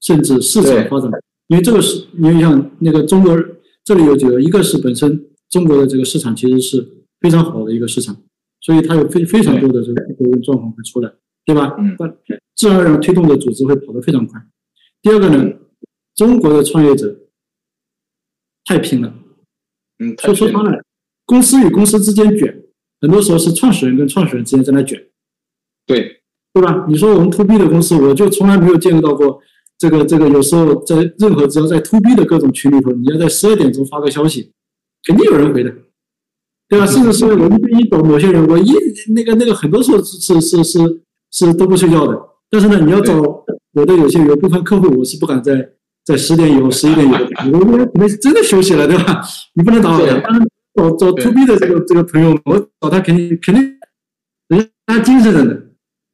甚至市场发展。因为这个是，因为像那个中国这里有几个，一个是本身中国的这个市场其实是非常好的一个市场，所以它有非非常多的这个不规状况会出来，对吧？嗯。自然而然推动的组织会跑得非常快。第二个呢，中国的创业者太拼了，嗯，说说穿了，公司与公司之间卷，很多时候是创始人跟创始人之间在那卷，对，对吧？你说我们 to B 的公司，我就从来没有见到过。这个这个有时候在任何只要在 to B 的各种群里头，你要在十二点钟发个消息，肯定有人回的，对吧？甚至是我们一找某些人，我一那个那个很多时候是是是是是都不睡觉的。但是呢，你要找我的有些有部分客户，我是不敢在在十点以后、十一点以后，我们可能是真的休息了，对吧？你不能打扰他。找找 to B 的这个这个朋友，我找他肯定肯定人家精神着呢。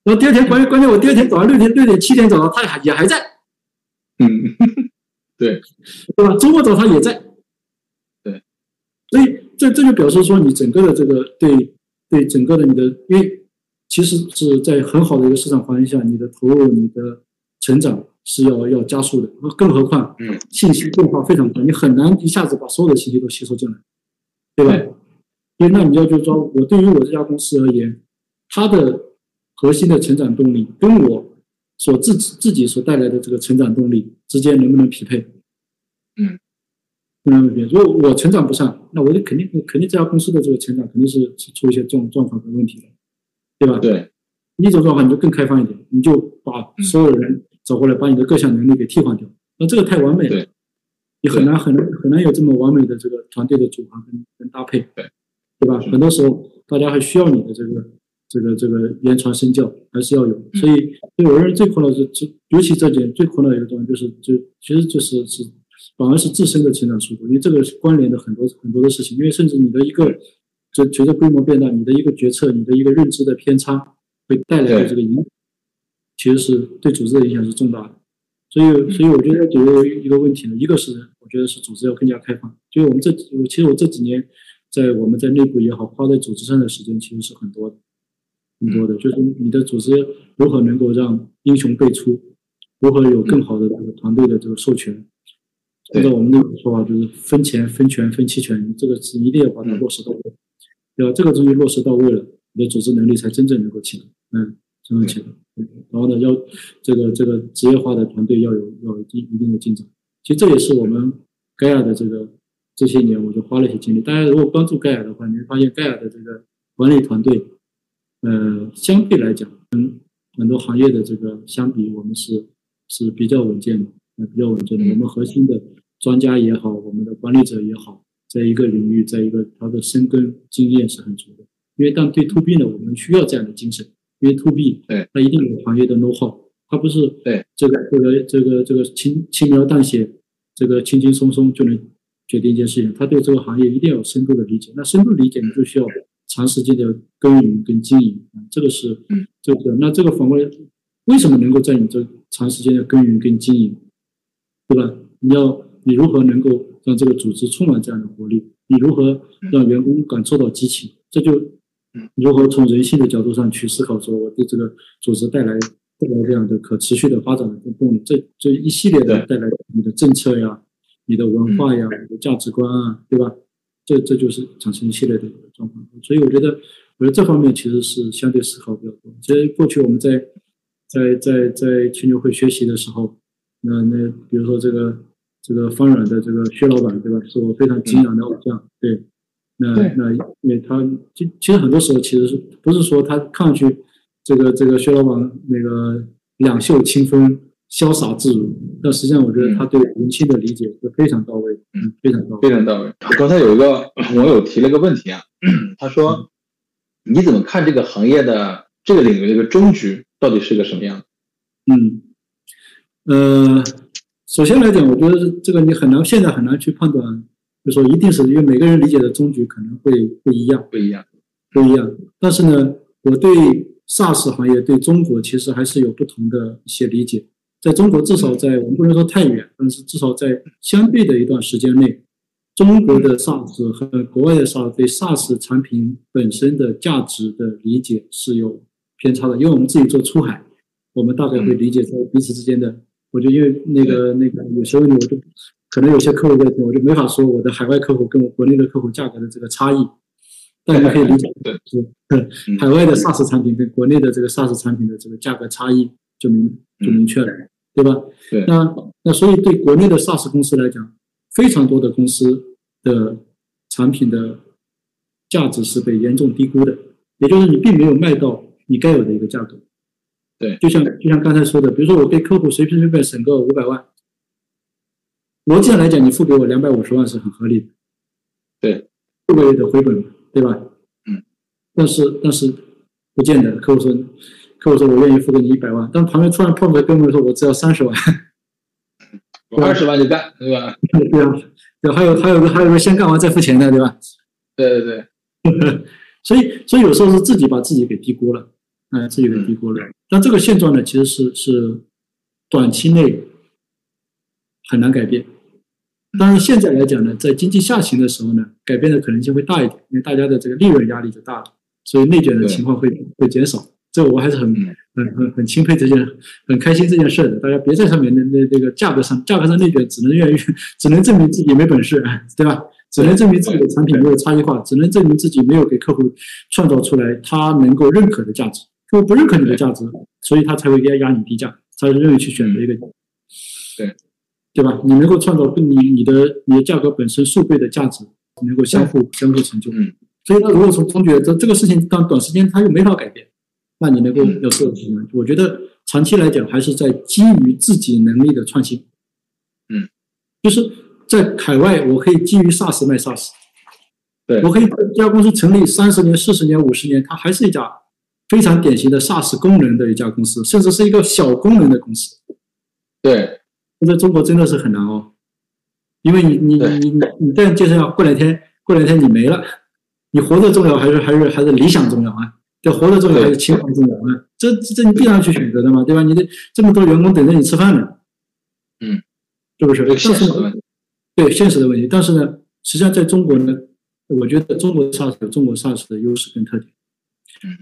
然后第二天关关键我第二天早上六点六点七点找到他还也还在。嗯，对，对吧？周末找他也在，对，所以这这就表示说，你整个的这个对对整个的你的，因为其实是在很好的一个市场环境下，你的投入、你的成长是要要加速的。更何况，嗯，信息变化非常快，你很难一下子把所有的信息都吸收进来，对吧？因为那你要就是说，我对于我这家公司而言，它的核心的成长动力跟我。所自己自己所带来的这个成长动力之间能不能匹配？嗯，不能匹配。如果我成长不上，那我就肯定肯定这家公司的这个成长肯定是出一些状状况和问题的，对吧？对，一种状况你就更开放一点，你就把所有人找过来，把你的各项能力给替换掉。那这个太完美了，你很难很难很难有这么完美的这个团队的组合跟跟搭配，对，对吧？很多时候大家还需要你的这个。这个这个言传身教还是要有，所以所以我认为最困难是这，尤其这点最困难一个东西就是，就其实就是是反而是自身的成长速度，因为这个是关联的很多很多的事情，因为甚至你的一个这随着规模变大，你的一个决策，你的一个认知的偏差会带来的这个影响，其实是对组织的影响是重大的。所以所以我觉得解决一个问题呢，一个是我觉得是组织要更加开放，就是我们这我其实我这几年在我们在内部也好，花在组织上的时间其实是很多的。更多的就是你的组织如何能够让英雄辈出，如何有更好的这个团队的这个授权。按照我们的说法，就是分钱、分权、分期权，这个是一定要把它落实到位。要这个东西落实到位了，你的组织能力才真正能够起来，嗯，真正起来。然后呢，要这个这个职业化的团队要有要有一一定的进展。其实这也是我们盖亚的这个这些年，我就花了一些精力。大家如果关注盖亚的话，你会发现盖亚的这个管理团队。呃，相对来讲，跟很多行业的这个相比，我们是是比较稳健的，呃，比较稳健的。我们核心的专家也好，我们的管理者也好，在一个领域，在一个他的深耕经验是很足的。因为但对 to B 呢，我们需要这样的精神，因为 to B 对它一定有行业的 know how，它不是对这个这个这个这个轻轻描淡写，这个轻轻松松就能决定一件事情。他对这个行业一定要有深度的理解，那深度理解你就需要。长时间的耕耘跟经营啊，这个是，这个那这个反过来，为什么能够在你这长时间的耕耘跟经营，对吧？你要你如何能够让这个组织充满这样的活力？你如何让员工感受到激情？这就如何从人性的角度上去思考，说我对这个组织带来带来这样的可持续的发展的动力？这这一系列的带来你的政策呀、你的文化呀、你的价值观啊，对吧？这这就是产生一系列的状况，所以我觉得，我觉得这方面其实是相对思考比较多。其实过去我们在在在在青牛会学习的时候，那那比如说这个这个方软的这个薛老板，对吧？是我非常敬仰的偶像，对。那那因为他其其实很多时候其实是不是说他看上去这个这个薛老板那个两袖清风。潇洒自如，但实际上我觉得他对人性的理解是非常到位，嗯，非常到位，非常到位。刚才有一个 网友提了个问题啊，他说：“你怎么看这个行业的这个领域的一个终局到底是个什么样？”嗯，呃，首先来讲，我觉得这个你很难现在很难去判断，就说一定是因为每个人理解的终局可能会不一样，不一样，不一样。但是呢，我对 SaaS 行业对中国其实还是有不同的一些理解。在中国，至少在我们不能说太远，但是至少在相对的一段时间内，中国的 SaaS 和国外的 SaaS 对 SaaS 产品本身的价值的理解是有偏差的。因为我们自己做出海，我们大概会理解在彼此之间的我就因为那个那个有些问题，我就可能有些客户在听，我就没法说我的海外客户跟我国内的客户价格的这个差异。大家可以理解，对，是 海外的 SaaS 产品跟国内的这个 SaaS 产品的这个价格差异就明就明确了，对吧？对。那那所以对国内的 SaaS 公司来讲，非常多的公司的产品的价值是被严重低估的，也就是你并没有卖到你该有的一个价格。对，就像就像刚才说的，比如说我给客户随随便便省个五百万，逻辑上来讲，你付给我两百五十万是很合理的。对，六个月的回本。对吧？嗯，但是但是不见得。客户说，客户说我愿意付给你一百万，但旁边突然碰个哥们说，我只要三十万，我二十万就干，对吧？对啊，对，还有还有个还有个先干完再付钱的，对吧？对对对，所以所以有时候是自己把自己给低估了，哎，自己给低估了。但这个现状呢，其实是是短期内很难改变。但是，现在来讲呢，在经济下行的时候呢，改变的可能性会大一点，因为大家的这个利润压力就大了，所以内卷的情况会会减少。这我还是很很很很钦佩这件，很开心这件事的。大家别在上面那那那个价格上价格上内卷，只能愿意 只能证明自己没本事，对吧？只能证明自己的产品没有差异化，只能证明自己没有给客户创造出来他能够认可的价值。客户不认可你的价值，所以他才会压压你低价，才愿意去选择一个。对。对吧？你能够创造跟你你的你的价格本身数倍的价值，能够相互相互成就。嗯。所以，他如果从从觉得这个事情，当短时间他又没法改变，那你能够要做什么？我觉得长期来讲，还是在基于自己能力的创新。嗯。就是在海外，我可以基于 SaaS 卖 SaaS。对。我可以这家公司成立三十年、四十年、五十年，它还是一家非常典型的 SaaS 功能的一家公司，甚至是一个小功能的公司。对。在中国真的是很难哦，因为你你你你你这样介绍，过两天过两天你没了，你活着重要还是还是还是理想重要啊？这活着重要还是情怀重要啊？这这你必然去选择的嘛，对吧？你的这么多员工等着你吃饭呢，嗯，是不是？现实的问题。对现实的问题，但是呢，实际上在中国呢，我觉得中国 SaaS 有中国 SaaS 的优势跟特点，嗯，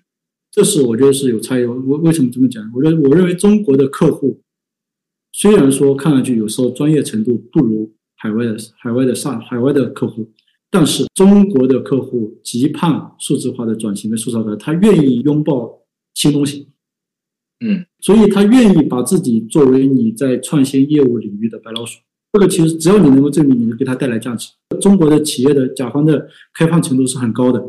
这是我觉得是有差异。我为什么这么讲？我认我认为中国的客户。虽然说看上去有时候专业程度不如海外的海外的上海外的客户，但是中国的客户极盼数字化的转型跟数字化，他愿意拥抱新东西，嗯，所以他愿意把自己作为你在创新业务领域的白老鼠。这个其实只要你能够证明你能给他带来价值，中国的企业的甲方的开放程度是很高的，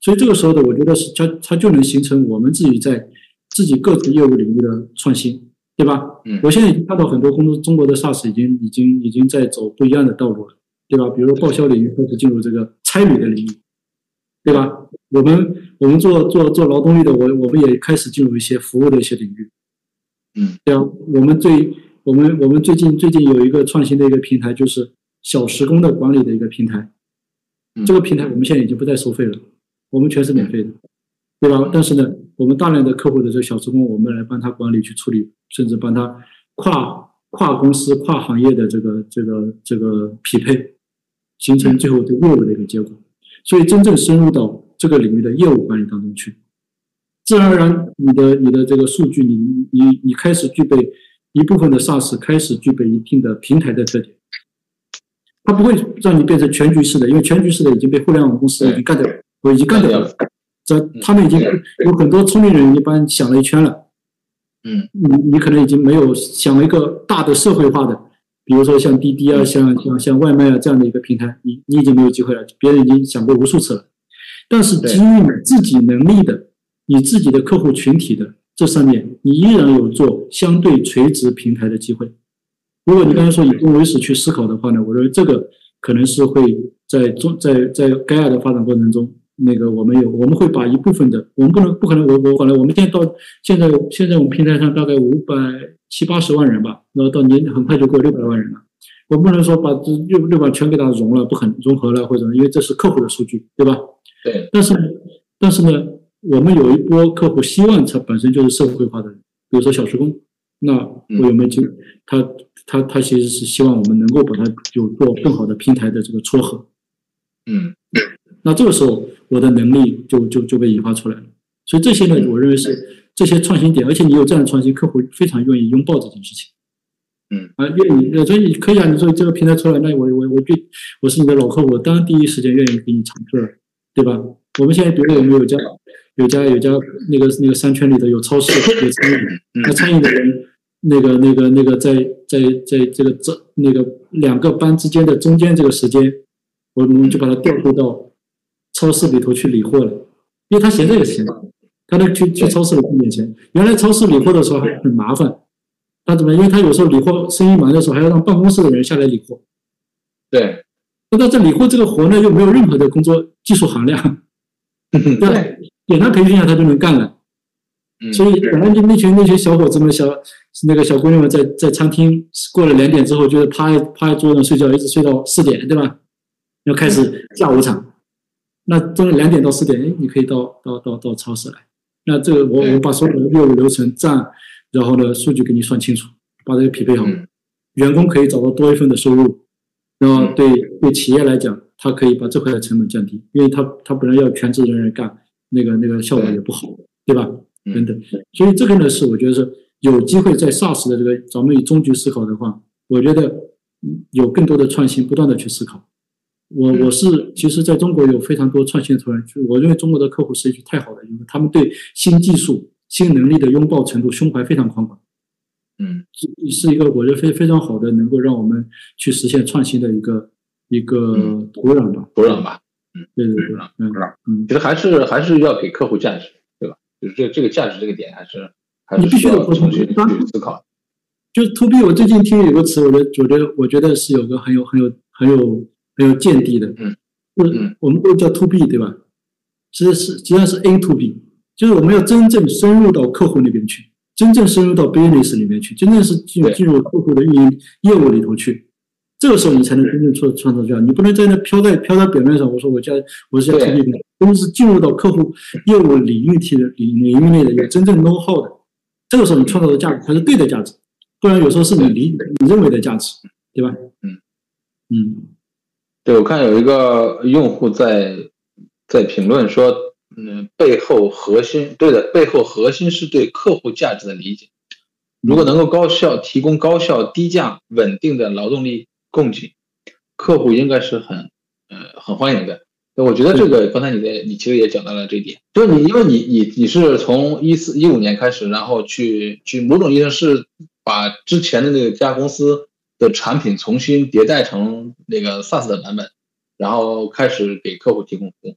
所以这个时候的我觉得是它它就能形成我们自己在自己各自业务领域的创新。对吧？嗯，我现在已经看到很多公司，中国的 SaaS 已经已经已经在走不一样的道路了，对吧？比如说报销领域开始进入这个差旅的领域，对吧？我们我们做做做劳动力的，我我们也开始进入一些服务的一些领域，嗯，对啊。我们最我们我们最近最近有一个创新的一个平台，就是小时工的管理的一个平台，这个平台我们现在已经不再收费了，我们全是免费的，对吧？但是呢，我们大量的客户的这个小时工，我们来帮他管理去处理。甚至帮他跨跨公司、跨行业的这个这个这个匹配，形成最后对业务的一个结果。所以，真正深入到这个领域的业务管理当中去，自然而然，你的你的这个数据，你你你开始具备一部分的 SaaS，开始具备一定的平台的特点。它不会让你变成全局式的，因为全局式的已经被互联网公司已经干掉了，我已经干掉了。这他们已经有很多聪明人一般想了一圈了。嗯，你你可能已经没有想了一个大的社会化的，比如说像滴滴啊，像像像外卖啊这样的一个平台，你你已经没有机会了，别人已经想过无数次了。但是基于你自己能力的，你自己的客户群体的这上面，你依然有做相对垂直平台的机会。如果你刚才说以终为始去思考的话呢，我认为这个可能是会在中在在该亚的发展过程中。那个我们有，我们会把一部分的，我们不能不可能，我我可能我们现在到现在现在我们平台上大概五百七八十万人吧，然后到年很快就过六百万人了，我不能说把这六六百全给它融了，不很融合了或者因为这是客户的数据，对吧？对。但是但是呢，我们有一波客户希望他本身就是社会化的人，比如说小时工，那我有没有机会？他他他其实是希望我们能够把它有做更好的平台的这个撮合。嗯。那这个时候。我的能力就就就被引发出来了，所以这些呢，我认为是这些创新点，而且你有这样的创新，客户非常愿意拥抱这件事情。嗯啊，愿意，呃，所以可以啊。你说这个平台出来，那我我我对我是你的老客户，我当然第一时间愿意给你尝试，对吧？我们现在比如有没有家有家有家那个那个商圈里的有超市有餐饮，那餐饮的人那个那个那个在在在这个这那个两个班之间的中间这个时间，我们就把它调度到超市里头去理货了，因为他闲着也行，他那去去超市里挣点钱。原来超市理货的时候还很麻烦。他怎么？因为他有时候理货生意忙的时候，还要让办公室的人下来理货。对，那到这理货这个活呢，又没有任何的工作技术含量，对，简单培训一下他就能干了。嗯所以本来就那群那群小伙子们、小那个小姑娘们在在餐厅过了两点之后，就是趴在趴在桌上睡觉，一直睡到四点，对吧？要开始下午场。那这个两点到四点，哎，你可以到到到到超市来。那这个我我把所有的业务流程账，然后呢数据给你算清楚，把这个匹配好。嗯员工可以找到多一份的收入，然后嗯对对企业来讲，他可以把这块的成本降低，因为他他本来要全职人员干，那个那个效果也不好，对吧？嗯等等，所以这个呢是我觉得是有机会在 SaaS 的这个咱们以终局思考的话，我觉得嗯有更多的创新，不断的去思考。我嗯我是其实在中国有非常多创新的团队，就我认为中国的客户是一句太好的，因为他们对新技术、新能力的拥抱程度胸怀非常宽广。嗯是是一个我觉得非非常好的，能够让我们去实现创新的一个一个嗯土壤吧。土壤吧，嗯对对土壤，嗯土壤嗯，其实还是还是要给客户价值，对吧？就是这这个价值这个点还是还是你必须得要重新去当思考。就是 to B，我最近听有个词，我觉得我觉得我觉得是有个很有很有很有很有见地的，嗯，就是嗯我们都叫 to B 对吧？其实是实际上是 A to B，就是我们要真正深入到客户那边去，真正深入到 business 里面去，真正是进进入客户的运营业务里头去。这个时候你才能真正创创造价值，你不能在那飘在飘在表面上。我说我叫我是家 to 对 B 的，真的是进入到客户业务领域体的领领域内的有真正 know how 的，这个时候你创造的价值才是对的价值，不然有时候是你理你认为的价值，对吧？嗯嗯对，我看有一个用户在在评论说，嗯，背后核心对的，背后核心是对客户价值的理解。如果能够高效提供高效、低价、稳定的劳动力供给，客户应该是很呃很欢迎的。那我觉得这个刚才你的你其实也讲到了这一点，就是你因为你你你是从一四一五年开始，然后去去某种意义上是把之前的那个家公司的产品重新迭代成那个 SaaS 的版本，然后开始给客户提供服务。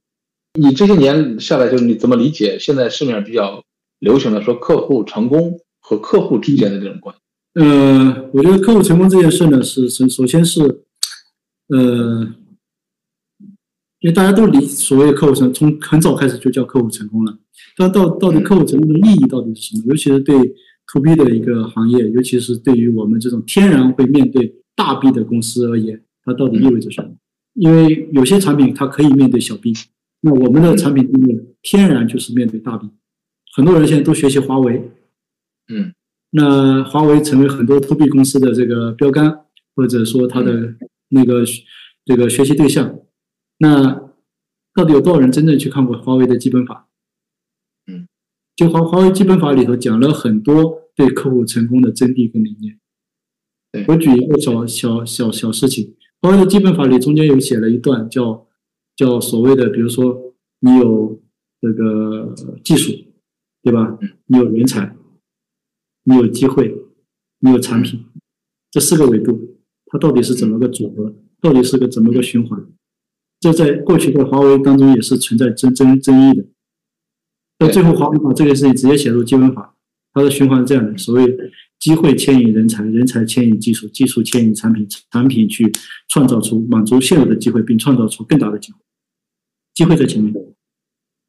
你这些年下来，就是你怎么理解现在市面上比较流行的说客户成功和客户之间的这种关系？呃，我觉得客户成功这件事呢，是首首先是呃，因为大家都理所谓的客户成，从很早开始就叫客户成功了。但到到底客户成功的意义到底是什么？尤其是对 to B 的一个行业，尤其是对于我们这种天然会面对大 B 的公司而言，它到底意味着什么？因为有些产品它可以面对小 B，那我们的产品经理天然就是面对大 B。很多人现在都学习华为，嗯那华为成为很多 to B 公司的这个标杆，或者说它的那个这个学习对象。那到底有多少人真正去看过华为的基本法？嗯，就华华为基本法里头讲了很多对客户成功的真谛跟理念。我举一个小小小小事情，华为的基本法里中间有写了一段叫叫所谓的，比如说你有这个技术，对吧嗯？你有人才，你有机会，你有产品，这四个维度，它到底是怎么个组合？到底是个怎么个循环？这在过去的华为当中也是存在争争争议的。到最后，华为把这个事情直接写入基本法，它的循环是这样的：所谓机会牵引人才，人才牵引技术，技术牵引产品，产品去创造出满足现有的机会，并创造出更大的机会。机会在前面，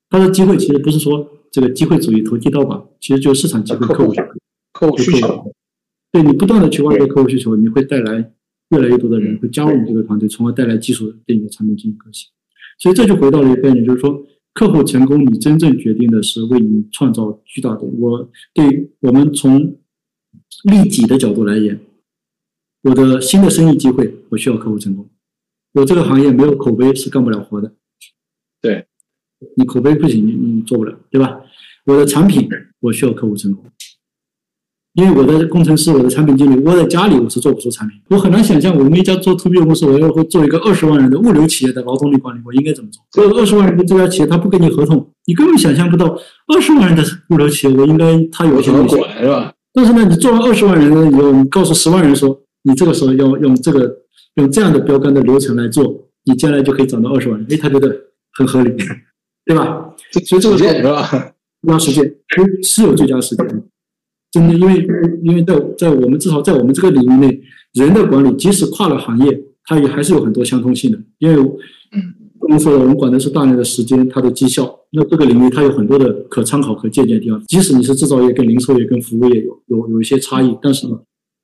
它的机会其实不是说这个机会主义投机倒把，其实就是市场机会、客户需求。客户需求，对你不断的去挖掘客户需求，你会带来越来越多的人会加入你这个团队，从而带来技术对你的产品进行革新。所以这就回到了一个概念，就是说客户成功，你真正决定的是为你创造巨大的。我对我们从利己的角度来言，我的新的生意机会，我需要客户成功。我这个行业没有口碑是干不了活的。对，你口碑不行，你你做不了，对吧？我的产品我需要客户成功。因为我的工程师，我的产品经理，窝在家里我是做不出产品，我很难想象我们一家做 to B 公司，我要会做一个二十万人的物流企业的劳动力管理，我应该怎么做？这二十万人的这家企业，他不给你合同，你根本想象不到二十万人的物流企业，我应该他有什么管是吧？但是呢，你做完二十万人以后，你告诉十万人说，你这个时候要用这个用这样的标杆的流程来做，你将来就可以涨到二十万人，哎，他觉得很合理，对吧？所以这个是吧？最佳实践是是有最佳实践。真的，因为因为在在我们至少在我们这个领域内，人的管理即使跨了行业，它也还是有很多相通性的。因为，我们说了，我们管的是大量的时间，它的绩效。那这个领域它有很多的可参考、可借鉴的地方。即使你是制造业跟零售业跟服务业有有有一些差异，但是呢，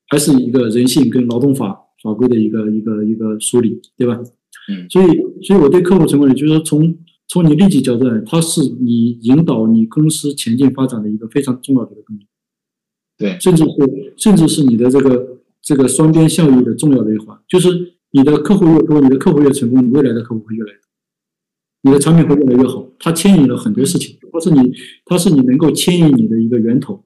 还是一个人性跟劳动法法规的一个一个一个梳理，对吧？嗯。所以，所以我对客户成功率，就是说从从你利己角度来，它是你引导你公司前进发展的一个非常重要的一个动力。对，甚至是甚至是你的这个这个双边效益的重要的一环，就是你的客户越多，你的客户越成功，你未来的客户会越来越多，你的产品会越来越好。它牵引了很多事情，它是你它是你能够牵引你的一个源头，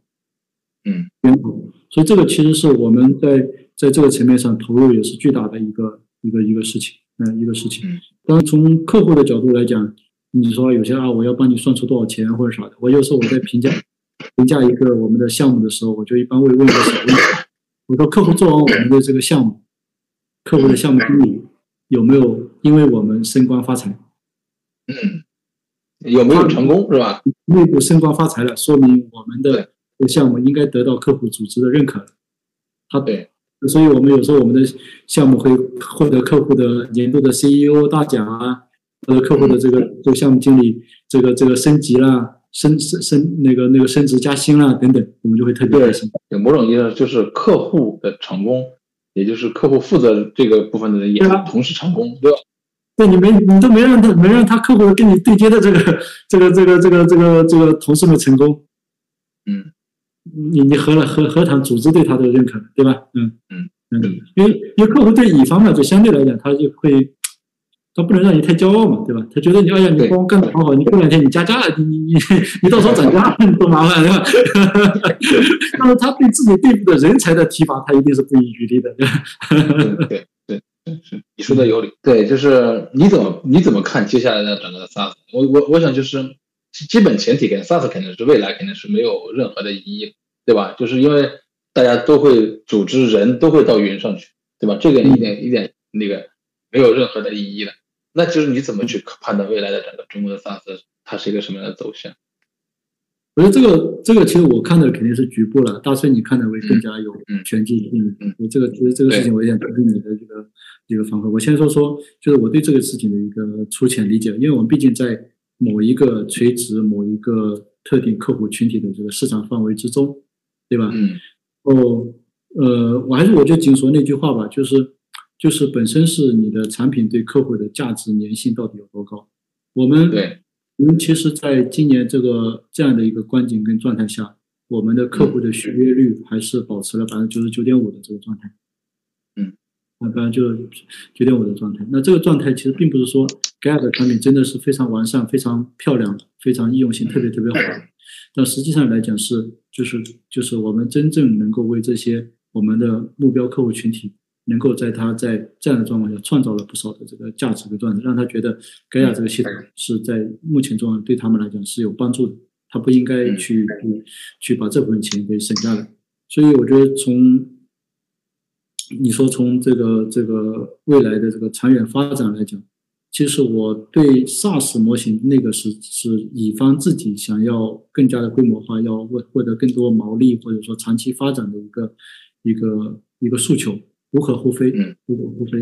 嗯，源头。所以这个其实是我们在在这个层面上投入也是巨大的一个一个一个事情，嗯，一个事情。当然从客户的角度来讲，你说有些啊，我要帮你算出多少钱或者啥的，我有时候我在评价。评价一个我们的项目的时候，我就一般会问一个小问题：我说客户做完我们的这个项目，客户的项目经理有没有因为我们升官发财？嗯，有没有成功是吧？内部升官发财了，说明我们的项目应该得到客户组织的认可。他对，所以我们有时候我们的项目会获得客户的年度的 CEO 大奖啊，或者客户的这个这个项目经理这个这个升级啦。升升升那个那个升职加薪啦等等，我们就会特别开心。有某种意义上就是客户的成功，也就是客户负责这个部分的人也同时成功，对吧？对，你没你都没让他没让他客户跟你对接的这个这个这个这个这个这个同事们成功，嗯，你你何来何何谈组织对他的认可，对吧？嗯嗯嗯，因为因为客户对乙方嘛，就相对来讲他就会。他不能让你太骄傲嘛，对吧？他觉得你，哎呀，你帮我干得好好，你过两天你加价了，你你你 你到时候涨价 多麻烦，对吧？但是他对自己内部的人才的提拔，他一定是不遗余力的，对吧？对对对，是你说的有理。对，就是你怎么你怎么看接下来的整个 SaaS？我我我想就是基本前提，肯定 SaaS 肯定是未来肯定是没有任何的意义，对吧？就是因为大家都会组织人都会到云上去，对吧？这个一点一点那个没有任何的意义的。那就是你怎么去判断未来的整个中国的 SaaS 它是一个什么样的走向？我觉得这个这个其实我看的肯定是局部了，大崔你看的会更加有全局性。嗯，这个其实这个事情我也想听听你的这个一个反馈。我先说说，就是我对这个事情的一个粗浅理解，因为我们毕竟在某一个垂直、某一个特定客户群体的这个市场范围之中，对吧？嗯。哦，呃，我还是我就仅说那句话吧，就是。就是本身是你的产品对客户的价值粘性到底有多高？我们对，我们其实在今年这个这样的一个观景跟状态下，我们的客户的续约率还是保持了百分之九十九点五的这个状态。嗯，那百分之九点五的状态。那这个状态其实并不是说 g a 的产品真的是非常完善、非常漂亮、非常易用性特别特别好，但实际上来讲是就是就是我们真正能够为这些我们的目标客户群体。能够在他在这样的状况下创造了不少的这个价值的段子，让他觉得盖亚这个系统是在目前状况对他们来讲是有帮助的，他不应该去去把这部分钱给省下来。所以我觉得从你说从这个这个未来的这个长远发展来讲，其实我对 SaaS 模型那个是是乙方自己想要更加的规模化，要获获得更多毛利或者说长期发展的一个一个一个诉求。无可厚非，无可厚非。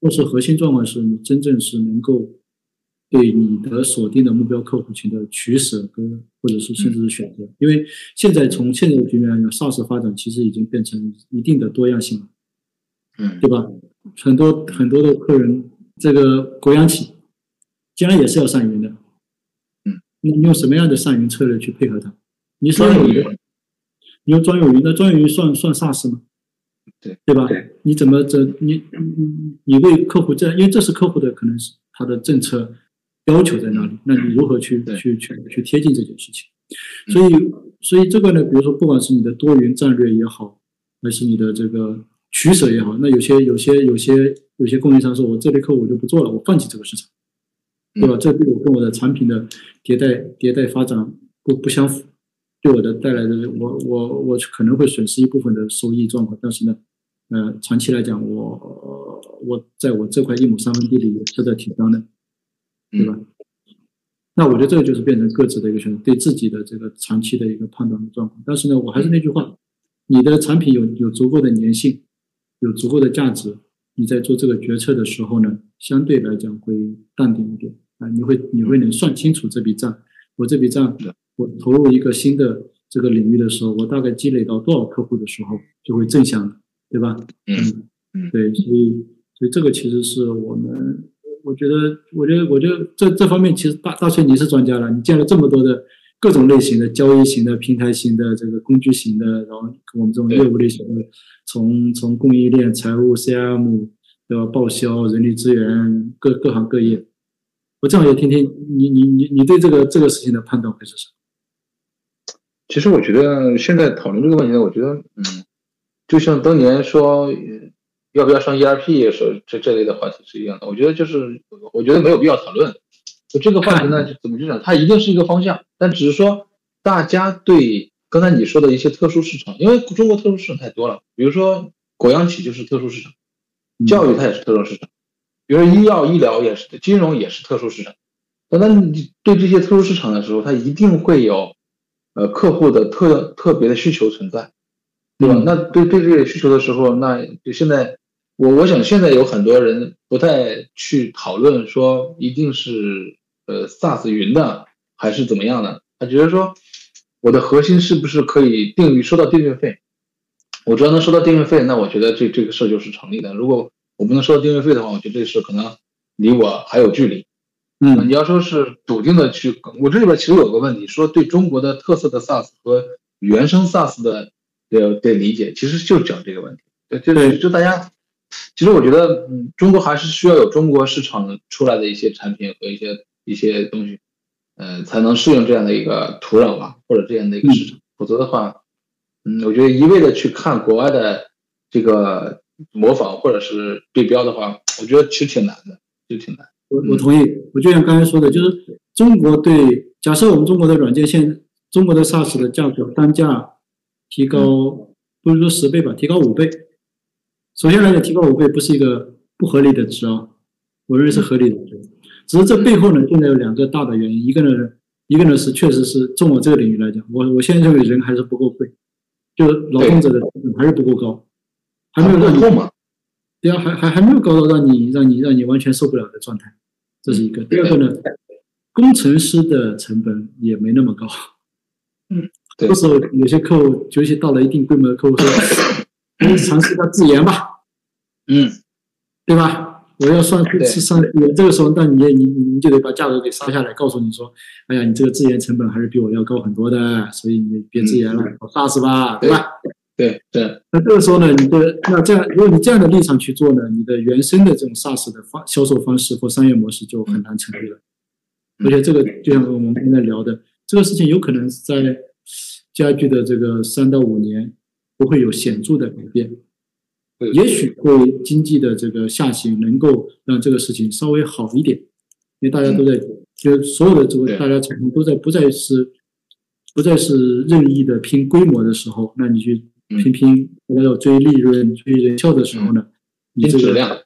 但是核心状况是你真正是能够对你的锁定的目标客户群的取舍跟，或者是甚至是选择。因为现在从现在的局面来讲，SaaS 发展其实已经变成一定的多样性了，嗯，对吧？很多很多的客人，这个国央企将来也是要上云的，嗯，你用什么样的上云策略去配合它？你说有云，你用专有云，那专有云算算 SaaS 吗？对。对吧？你怎么这你你你为客户这，因为这是客户的可能是他的政策要求在那里，那你如何去去去去贴近这件事情？所以所以这个呢，比如说不管是你的多元战略也好，还是你的这个取舍也好，那有些有些有些有些供应商说，我这类客户我就不做了，我放弃这个市场，对吧？这对我跟我的产品的迭代迭代发展不不相符，对我的带来的我我我可能会损失一部分的收益状况，但是呢，呃，长期来讲，我我在我这块一亩三分地里吃的挺香的，对吧？那我觉得这个就是变成各自的一个选择，对自己的这个长期的一个判断的状况。但是呢，我还是那句话，你的产品有有足够的粘性，有足够的价值，你在做这个决策的时候呢，相对来讲会淡定一点啊，你会你会能算清楚这笔账。我这笔账，我投入一个新的这个领域的时候，我大概积累到多少客户的时候就会正向，对吧？嗯嗯，对，所以所以这个其实是我们。我觉得，我觉得，我觉得这这方面其实大大锤你是专家了，你见了这么多的各种类型的交易型的、平台型的、这个工具型的，然后我们这种业务类型的，从从供应链、财务、CM 对吧？报销、人力资源各各行各业，我正好也听听你你你你对这个这个事情的判断会是什么？其实我觉得现在讨论这个问题呢，我觉得嗯，就像当年说。要不要上 ERP 说这这类的话题是一样的，我觉得就是我觉得没有必要讨论。就这个话题呢，就怎么就讲，它一定是一个方向，但只是说大家对刚才你说的一些特殊市场，因为中国特殊市场太多了，比如说国央企就是特殊市场，教育它也是特殊市场，比如说医药医疗也是，金融也是特殊市场。那你对这些特殊市场的时候，它一定会有呃客户的特特别的需求存在，对吧？那对对这个需求的时候，那就现在。我我想现在有很多人不太去讨论说一定是呃 SaaS 云的还是怎么样的，他觉得说我的核心是不是可以定于收到订阅费？我只要能收到订阅费，那我觉得这这个事就是成立的。如果我不能收到订阅费的话，我觉得这事可能离我还有距离。嗯，你要说是笃定的去，我这里边其实有个问题，说对中国的特色的 SaaS 和原生 SaaS 的的的理解，其实就讲这个问题，对就是就大家。其实我觉得，嗯，中国还是需要有中国市场出来的一些产品和一些一些东西，呃，才能适应这样的一个土壤吧，或者这样的一个市场。否则的话，嗯，我觉得一味的去看国外的这个模仿或者是对标的话，我觉得其实挺难的，就挺难。我我同意，我就像刚才说的，就是中国对假设我们中国的软件现中国的 SaaS 的价格单价提高，不是说十倍吧，提高五倍。首先来讲，提高五倍不是一个不合理的值啊，我认为是合理的值。只是这背后呢，现在有两个大的原因，一个呢，一个呢是确实是从我这个领域来讲，我我现在认为人还是不够贵，就是劳动者的成本还是不够高，还没有让你，对啊，还还还没有高到让你让你让你完全受不了的状态，这是一个。第二个呢，工程师的成本也没那么高，嗯，有时候有些客户，尤其到了一定规模的客户说。尝试一下自研吧，嗯，对吧？我要算是算自研，这个时候，那你你你就得把价格给杀下来，告诉你说，哎呀，你这个自研成本还是比我要高很多的，所以你别自研了，我 SaaS 吧，对吧？对对。那这个时候呢，你的那这样，如果你这样的立场去做呢，你的原生的这种 SaaS 的方销售方式或商业模式就很难成立了。而且这个就像我们刚才聊的，这个事情有可能在家具的这个三到五年。不会有显著的改变，也许会经济的这个下行能够让这个事情稍微好一点，因为大家都在，就所有的这个大家产品都在不再是不再是任意的拼规模的时候，那你去拼拼要追利润、追人效的时候呢，你这个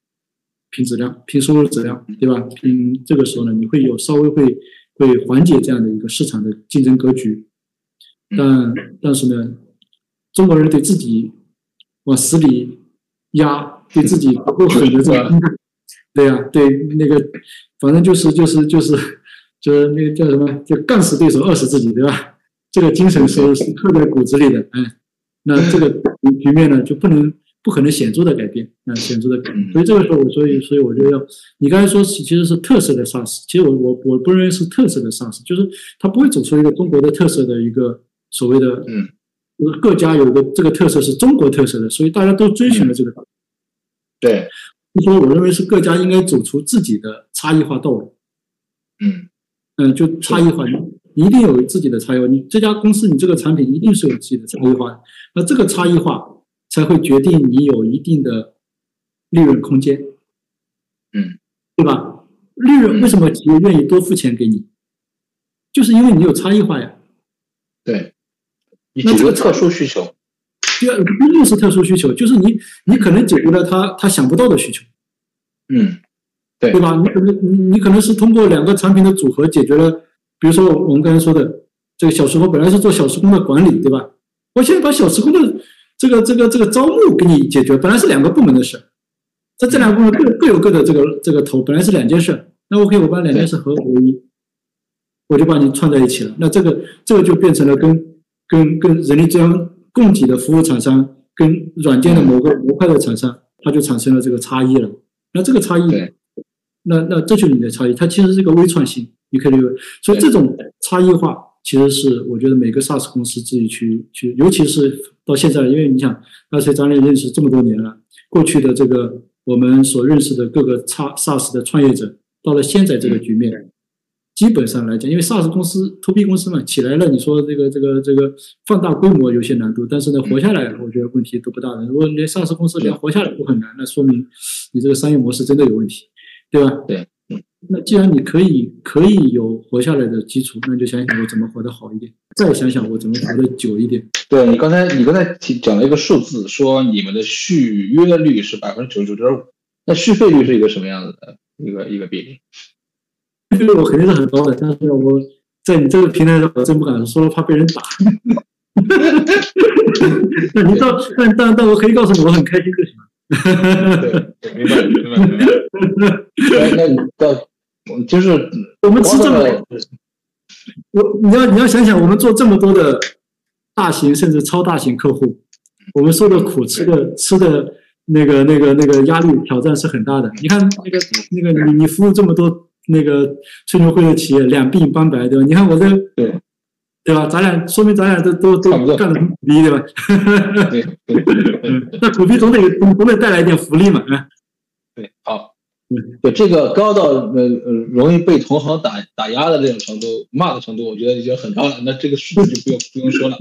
拼质量、拼收入质量，对吧？拼这个时候呢，你会有稍微会会缓解这样的一个市场的竞争格局，但但是呢。中国人对自己往死里压，对自己不够狠的这种，对呀，对那个，反正就是就是就是就是那个叫什么，就干死对手，饿死自己，对吧？这个精神是是刻在骨子里的，哎，那 这个局面呢，就不能不可能显著的改变，啊，显著的改变。所以这个时候，我所以所以我就要，你刚才说其实是特色的 SaaS，其实我我我不认为是特色的 SaaS，就是它不会走出一个中国的特色的一个所谓的嗯。各家有个这个特色是中国特色的，所以大家都遵循了这个。对，就说我认为是各家应该走出自己的差异化道路。嗯嗯，就差异化，你一定有自己的差异化。你这家公司，你这个产品一定是有自己的差异化的。那这个差异化才会决定你有一定的利润空间，嗯，对吧？利润为什么企业愿意多付钱给你？就是因为你有差异化呀。对，你解决特殊需求。第二，不一定是特殊需求，就是你你可能解决了他他想不到的需求。嗯，对，对吧？你可能你你可能是通过两个产品的组合解决了，比如说我们刚才说的这个小时工本来是做小时工的管理，对吧？我现在把小时工的这个这个这个招募给你解决，本来是两个部门的事，在这两个部门各各有各的这个这个头，本来是两件事，那 OK，我把两件事合为一，我就把你串在一起了。那这个这个就变成了跟跟跟人力资源供给的服务厂商跟软件的某个模块的厂商，它就产生了这个差异了。那这个差异，那那这就是你的差异，它其实是一个微创新，你可以。所以这种差异化其实是我觉得每个 SaaS 公司自己去去，尤其是到现在，因为你想，那些咱俩认识这么多年了，过去的这个我们所认识的各个 SaaS 的创业者，到了现在这个局面。基本上来讲，因为 SaaS 公司、To B 公司嘛，起来了，你说这个、这个、这个放大规模有些难度，但是呢，活下来，我觉得问题都不大的。如果连 SaaS 公司连活下来都很难，那说明你这个商业模式真的有问题，对吧？对。那既然你可以可以有活下来的基础，那就想想我怎么活得好一点，再想想我怎么活得久一点。对你刚才你刚才提讲了一个数字，说你们的续约率是百分之九十九点五，那续费率是一个什么样子的一个一个比例？续费率我肯定是很高的，但是我在你这个平台上，我真不敢说了，怕被人打。那你到，但但但我可以告诉你，我很开心就行了。对，明白明白明白。那你到，就是我们吃这么，我你要你要想想，我们做这么多的大型甚至超大型客户，我们受的苦，吃的吃的那个那个那个压力挑战是很大的。你看那个那个你你服务这么多。那个吹牛会的企业两鬓斑白，对吧？你看我这，对对吧？咱俩说明咱俩都都都干的苦逼，对吧？对，那苦逼总得总得带来一点福利嘛，啊？对，好，对这个高到呃呃容易被同行打打压的这种程度，骂的程度，我觉得已经很高了。那这个数字就不用不用说了。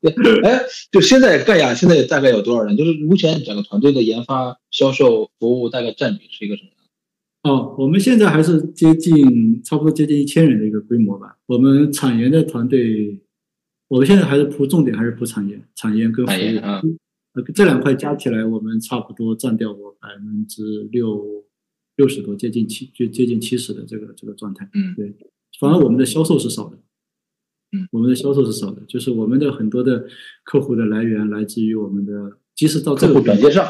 对，哎，就现在盖亚现在大概有多少人？就是目前整个团队的研发、销售、服务大概占比是一个什么？哦，我们现在还是接近差不多接近一千人的一个规模吧。我们产研的团队，我们现在还是铺重点，还是铺产研、产研跟服务啊，这两块加起来，我们差不多占掉我百分之六六十多，接近七，就接近七十的这个这个状态。嗯，对，反而我们的销售是少的。嗯，我们的销售是少的，就是我们的很多的客户的来源来自于我们的，即使到这个转介绍，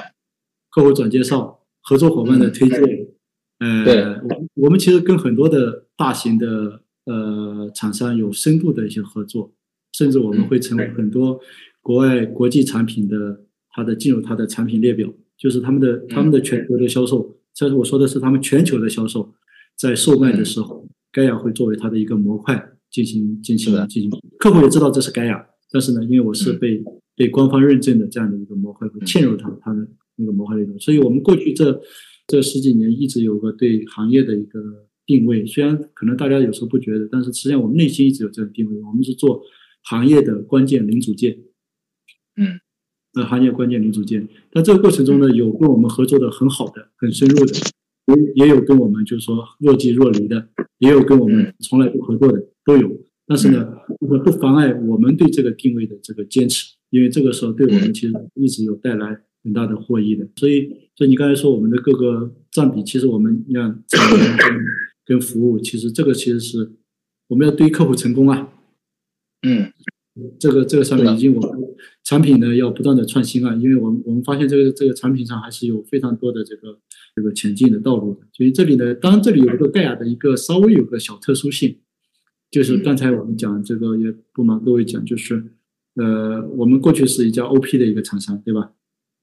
客户转介绍，合作伙伴的推荐。呃，我我们其实跟很多的大型的呃厂商有深度的一些合作，甚至我们会成为很多国外国际产品的它的进入它的产品列表，就是他们的他们的全球的销售，这是我说的是他们全球的销售，在售卖的时候，盖亚会作为它的一个模块进行进行进行，客户也知道这是盖亚，但是呢，因为我是被被官方认证的这样的一个模块，会嵌入它它的那个模块里头，所以我们过去这。这十几年一直有个对行业的一个定位，虽然可能大家有时候不觉得，但是实际上我们内心一直有这个定位。我们是做行业的关键零组件，嗯，呃，行业关键零组件。但这个过程中呢，有跟我们合作的很好的、很深入的，也也有跟我们就是说若即若离的，也有跟我们从来不合作的，都有。但是呢，不妨碍我们对这个定位的这个坚持，因为这个时候对我们其实一直有带来。很大的获益的，所以，所以你刚才说我们的各个占比，其实我们你看产品跟跟服务，其实这个其实是我们要对客户成功啊，嗯，这个这个上面已经我们产品呢要不断的创新啊，因为我们我们发现这个这个产品上还是有非常多的这个这个前进的道路的，所以这里呢，当然这里有一个盖亚的一个稍微有个小特殊性，就是刚才我们讲这个也不瞒各位讲，就是呃，我们过去是一家 OP 的一个厂商，对吧？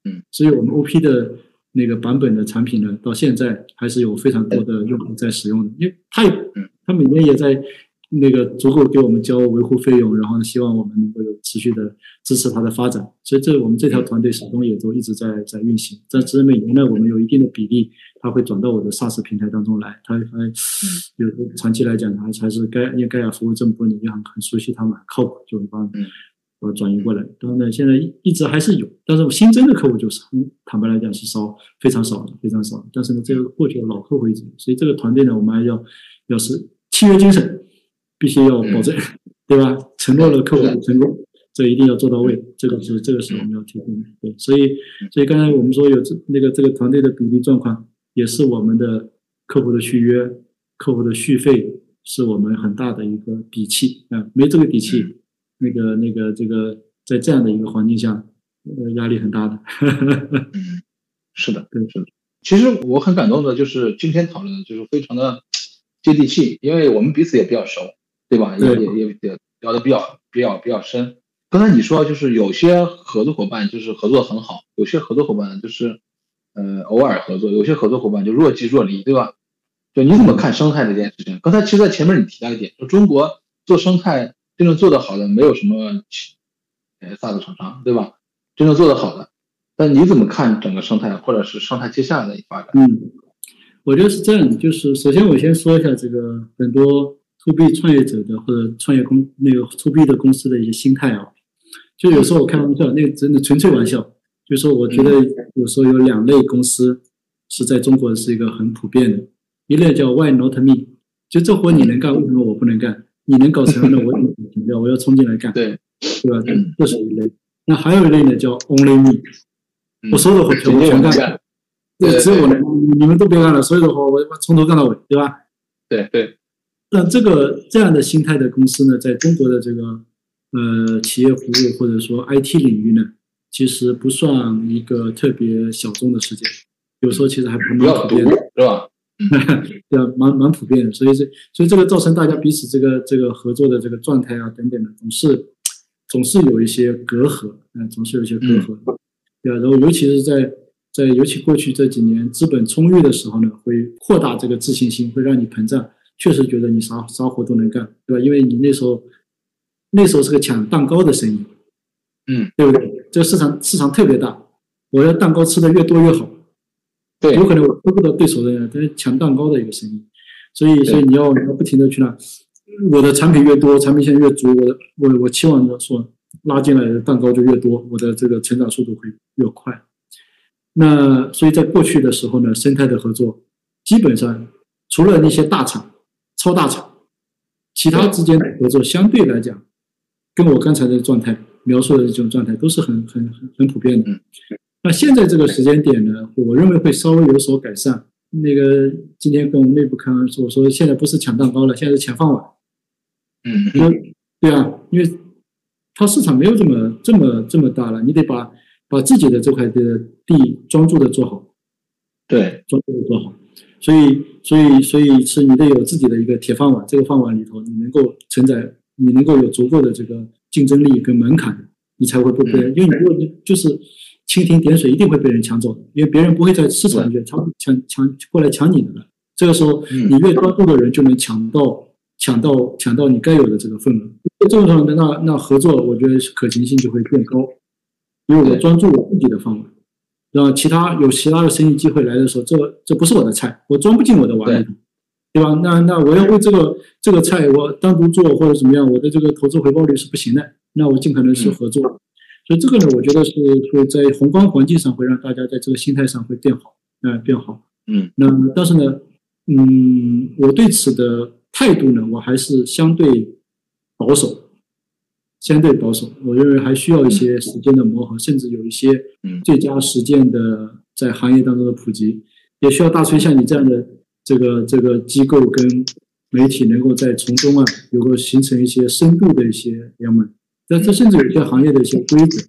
嗯，所以我们 OP 的那个版本的产品呢，到现在还是有非常多的用户在使用的，因为他也，他每年也在那个足够给我们交维护费用，然后呢，希望我们能够有持续的支持它的发展。所以这我们这条团队始终也都一直在在运行。但只是每年呢，我们有一定的比例，它会转到我的 SaaS 平台当中来。它还有长期来讲，还还是该因为盖亚服务这么多年，也很很熟悉他们，靠谱，就会帮我转移过来。当然呢，现在一直还是有，但是新增的客户就是坦白来讲是少，非常少的，非常少。但是呢，这个过去的老客户一直，所以这个团队呢，我们还要要是契约精神。必须要保证，对吧？承诺了客户的成功，这一定要做到位。这个是这个是我们要提供的。对，所以所以刚才我们说有这那个这个团队的比例状况，也是我们的客户的续约、客户的续费，是我们很大的一个底气啊。没这个底气，那个那个这个在这样的一个环境下，呃，压力很大的。嗯，是的，对，是的。其实我很感动的，就是今天讨论的，就是非常的接地气，因为我们彼此也比较熟。对吧？也也也也聊的比较比较比较深。刚才你说就是有些合作伙伴就是合作很好，有些合作伙伴就是呃偶尔合作，有些合作伙伴就若即若离，对吧？就你怎么看生态这件事情？刚才其实，在前面你提到一点，说中国做生态真正做得好的没有什么呃 SaaS 厂商，对吧？真正做得好的，但你怎么看整个生态，或者是生态接下来的发展？嗯，我觉得是这样的，就是首先我先说一下这个很多。To B 创业者的或者创业公那个 to B 的公司的一些心态啊，就有时候我开玩笑，那个真的纯粹玩笑，就说我觉得有时候有两类公司是在中国是一个很普遍的，一类叫 Why not me？就这活你能干，为什么我不能干？你能搞成了，我停掉，我要冲进来干，对对吧？这是一类。那还有一类呢，叫 Only me，我所有的活全全干，对，只有我能，你们都别干了，所有的活我从头干到尾，对吧？对对。那这个这样的心态的公司呢，在中国的这个呃企业服务或者说 IT 领域呢，其实不算一个特别小众的事件，有时候其实还蛮普遍的，是吧？对啊，蛮蛮普遍的，所以这所以这个造成大家彼此这个这个合作的这个状态啊等等的，总是总是有一些隔阂，嗯，总是有一些隔阂，对啊，然后尤其是在在尤其过去这几年资本充裕的时候呢，会扩大这个自信心，会让你膨胀。确实觉得你啥啥活都能干，对吧？因为你那时候那时候是个抢蛋糕的生意，嗯，对不对？这个市场市场特别大，我要蛋糕吃的越多越好，对，有可能我吃不到对手的，但是抢蛋糕的一个生意，所以所以你要你要不停的去那，我的产品越多，产品线越足，我我我期望说拉进来的蛋糕就越多，我的这个成长速度会越快。那所以在过去的时候呢，生态的合作基本上除了那些大厂。超大厂，其他之间的合作相对来讲，跟我刚才的状态描述的这种状态都是很很很很普遍的。那现在这个时间点呢，我认为会稍微有所改善。那个今天跟我们内部开完说，我说现在不是抢蛋糕了，现在是抢饭碗。嗯，对啊，因为它市场没有这么这么这么大了，你得把把自己的这块的地专注的做好。对，专注的做好。所以，所以，所以是你得有自己的一个铁饭碗，这个饭碗里头你能够承载，你能够有足够的这个竞争力跟门槛，你才会不被，因为你如果就是蜻蜓点水，一定会被人抢走的，因为别人不会在市场里面抢抢抢过来抢你的了。这个时候，你越专注的人就能抢到抢到抢到你该有的这个份额。这种状态，那那合作，我觉得可行性就会变高，因为我专注我自己的饭碗。让其他有其他的生意机会来的时候，这这不是我的菜，我装不进我的碗里头，对吧？那那我要为这个这个菜我单独做或者怎么样，我的这个投资回报率是不行的。那我尽可能是合作，所以这个呢，我觉得是会在宏观环境上会让大家在这个心态上会变好，嗯，变好。嗯，那但是呢，嗯，我对此的态度呢，我还是相对保守。相对保守，我认为还需要一些时间的磨合，甚至有一些最佳实践的在行业当中的普及，也需要大锤像你这样的这个这个机构跟媒体能够在从中啊，有个形成一些深度的一些联盟，但这甚至有些行业的一些规则，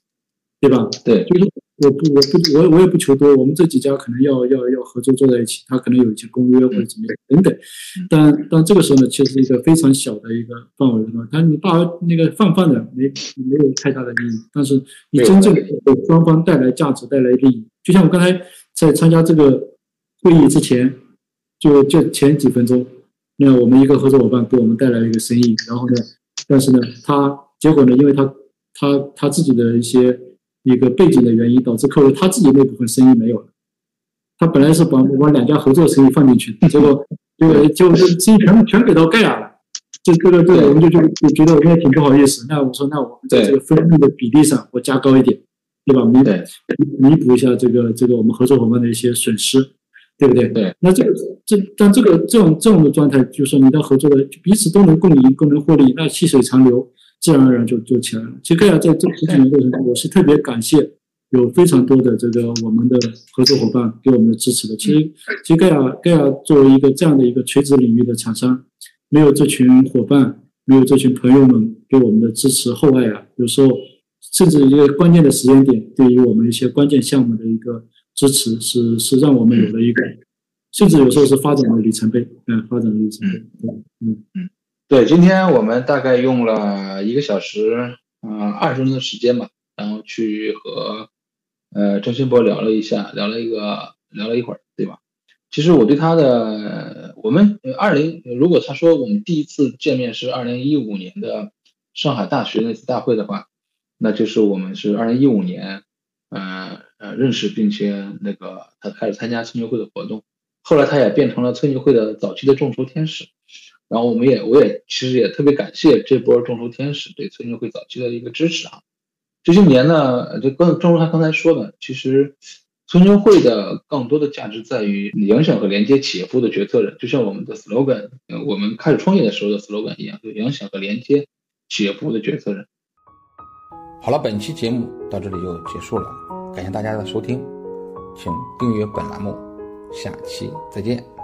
对吧？对，就是。我不，我不，我我也不求多。我们这几家可能要要要合作坐在一起，他可能有一些公约或者怎么样等等。但但这个时候呢，其实是一个非常小的一个范围嘛。但你大那个泛泛的没没有太大的意义。但是你真正给双方带来价值、带来利益，就像我刚才在参加这个会议之前，就就前几分钟，那我们一个合作伙伴给我们带来了一个生意，然后呢，但是呢，他结果呢，因为他他他自己的一些一个背景的原因，导致客户他自己那部分生意没有了。他本来是把我们两家合作生意放进去的，结果结果就生意全全给到盖亚了。这这个这个我们就就就觉得我们也挺不好意思。那我说，那我们在这个分润的比例上我加高一点，对吧？弥弥补一下这个这个我们合作伙伴的一些损失，对不对？对。那这个这但这个这种这种的状态，就说你的合作的彼此都能共赢，都能获利，那细水长流，自然而然就就起来了。其实盖亚在这十几年过程中，我是特别感谢有非常多的这个我们的合作伙伴给我们的支持的。其实其实盖亚盖亚作为一个这样的一个垂直领域的厂商。没有这群伙伴，没有这群朋友们给我们的支持厚爱啊，有时候甚至一个关键的时间点，对于我们一些关键项目的一个支持，是是让我们有了一个，甚至有时候是发展的里程碑，嗯，发展的里程碑，嗯嗯，对，今天我们大概用了一个小时，嗯，二十分钟的时间吧，然后去和呃郑新博聊了一下，聊了一个，聊了一会儿，对吧？其实我对他的，我们二零，如果他说我们第一次见面是二零一五年的上海大学那次大会的话，那就是我们是二零一五年，呃呃认识，并且那个他开始参加村牛会的活动，后来他也变成了村牛会的早期的众筹天使，然后我们也我也其实也特别感谢这波众筹天使对村牛会早期的一个支持啊，这些年呢，就刚正如他刚才说的，其实。村牛会的更多的价值在于影响和连接企业服务的决策人，就像我们的 slogan，我们开始创业的时候的 slogan 一样，就影响和连接企业服务的决策人。好了，本期节目到这里就结束了，感谢大家的收听，请订阅本栏目，下期再见。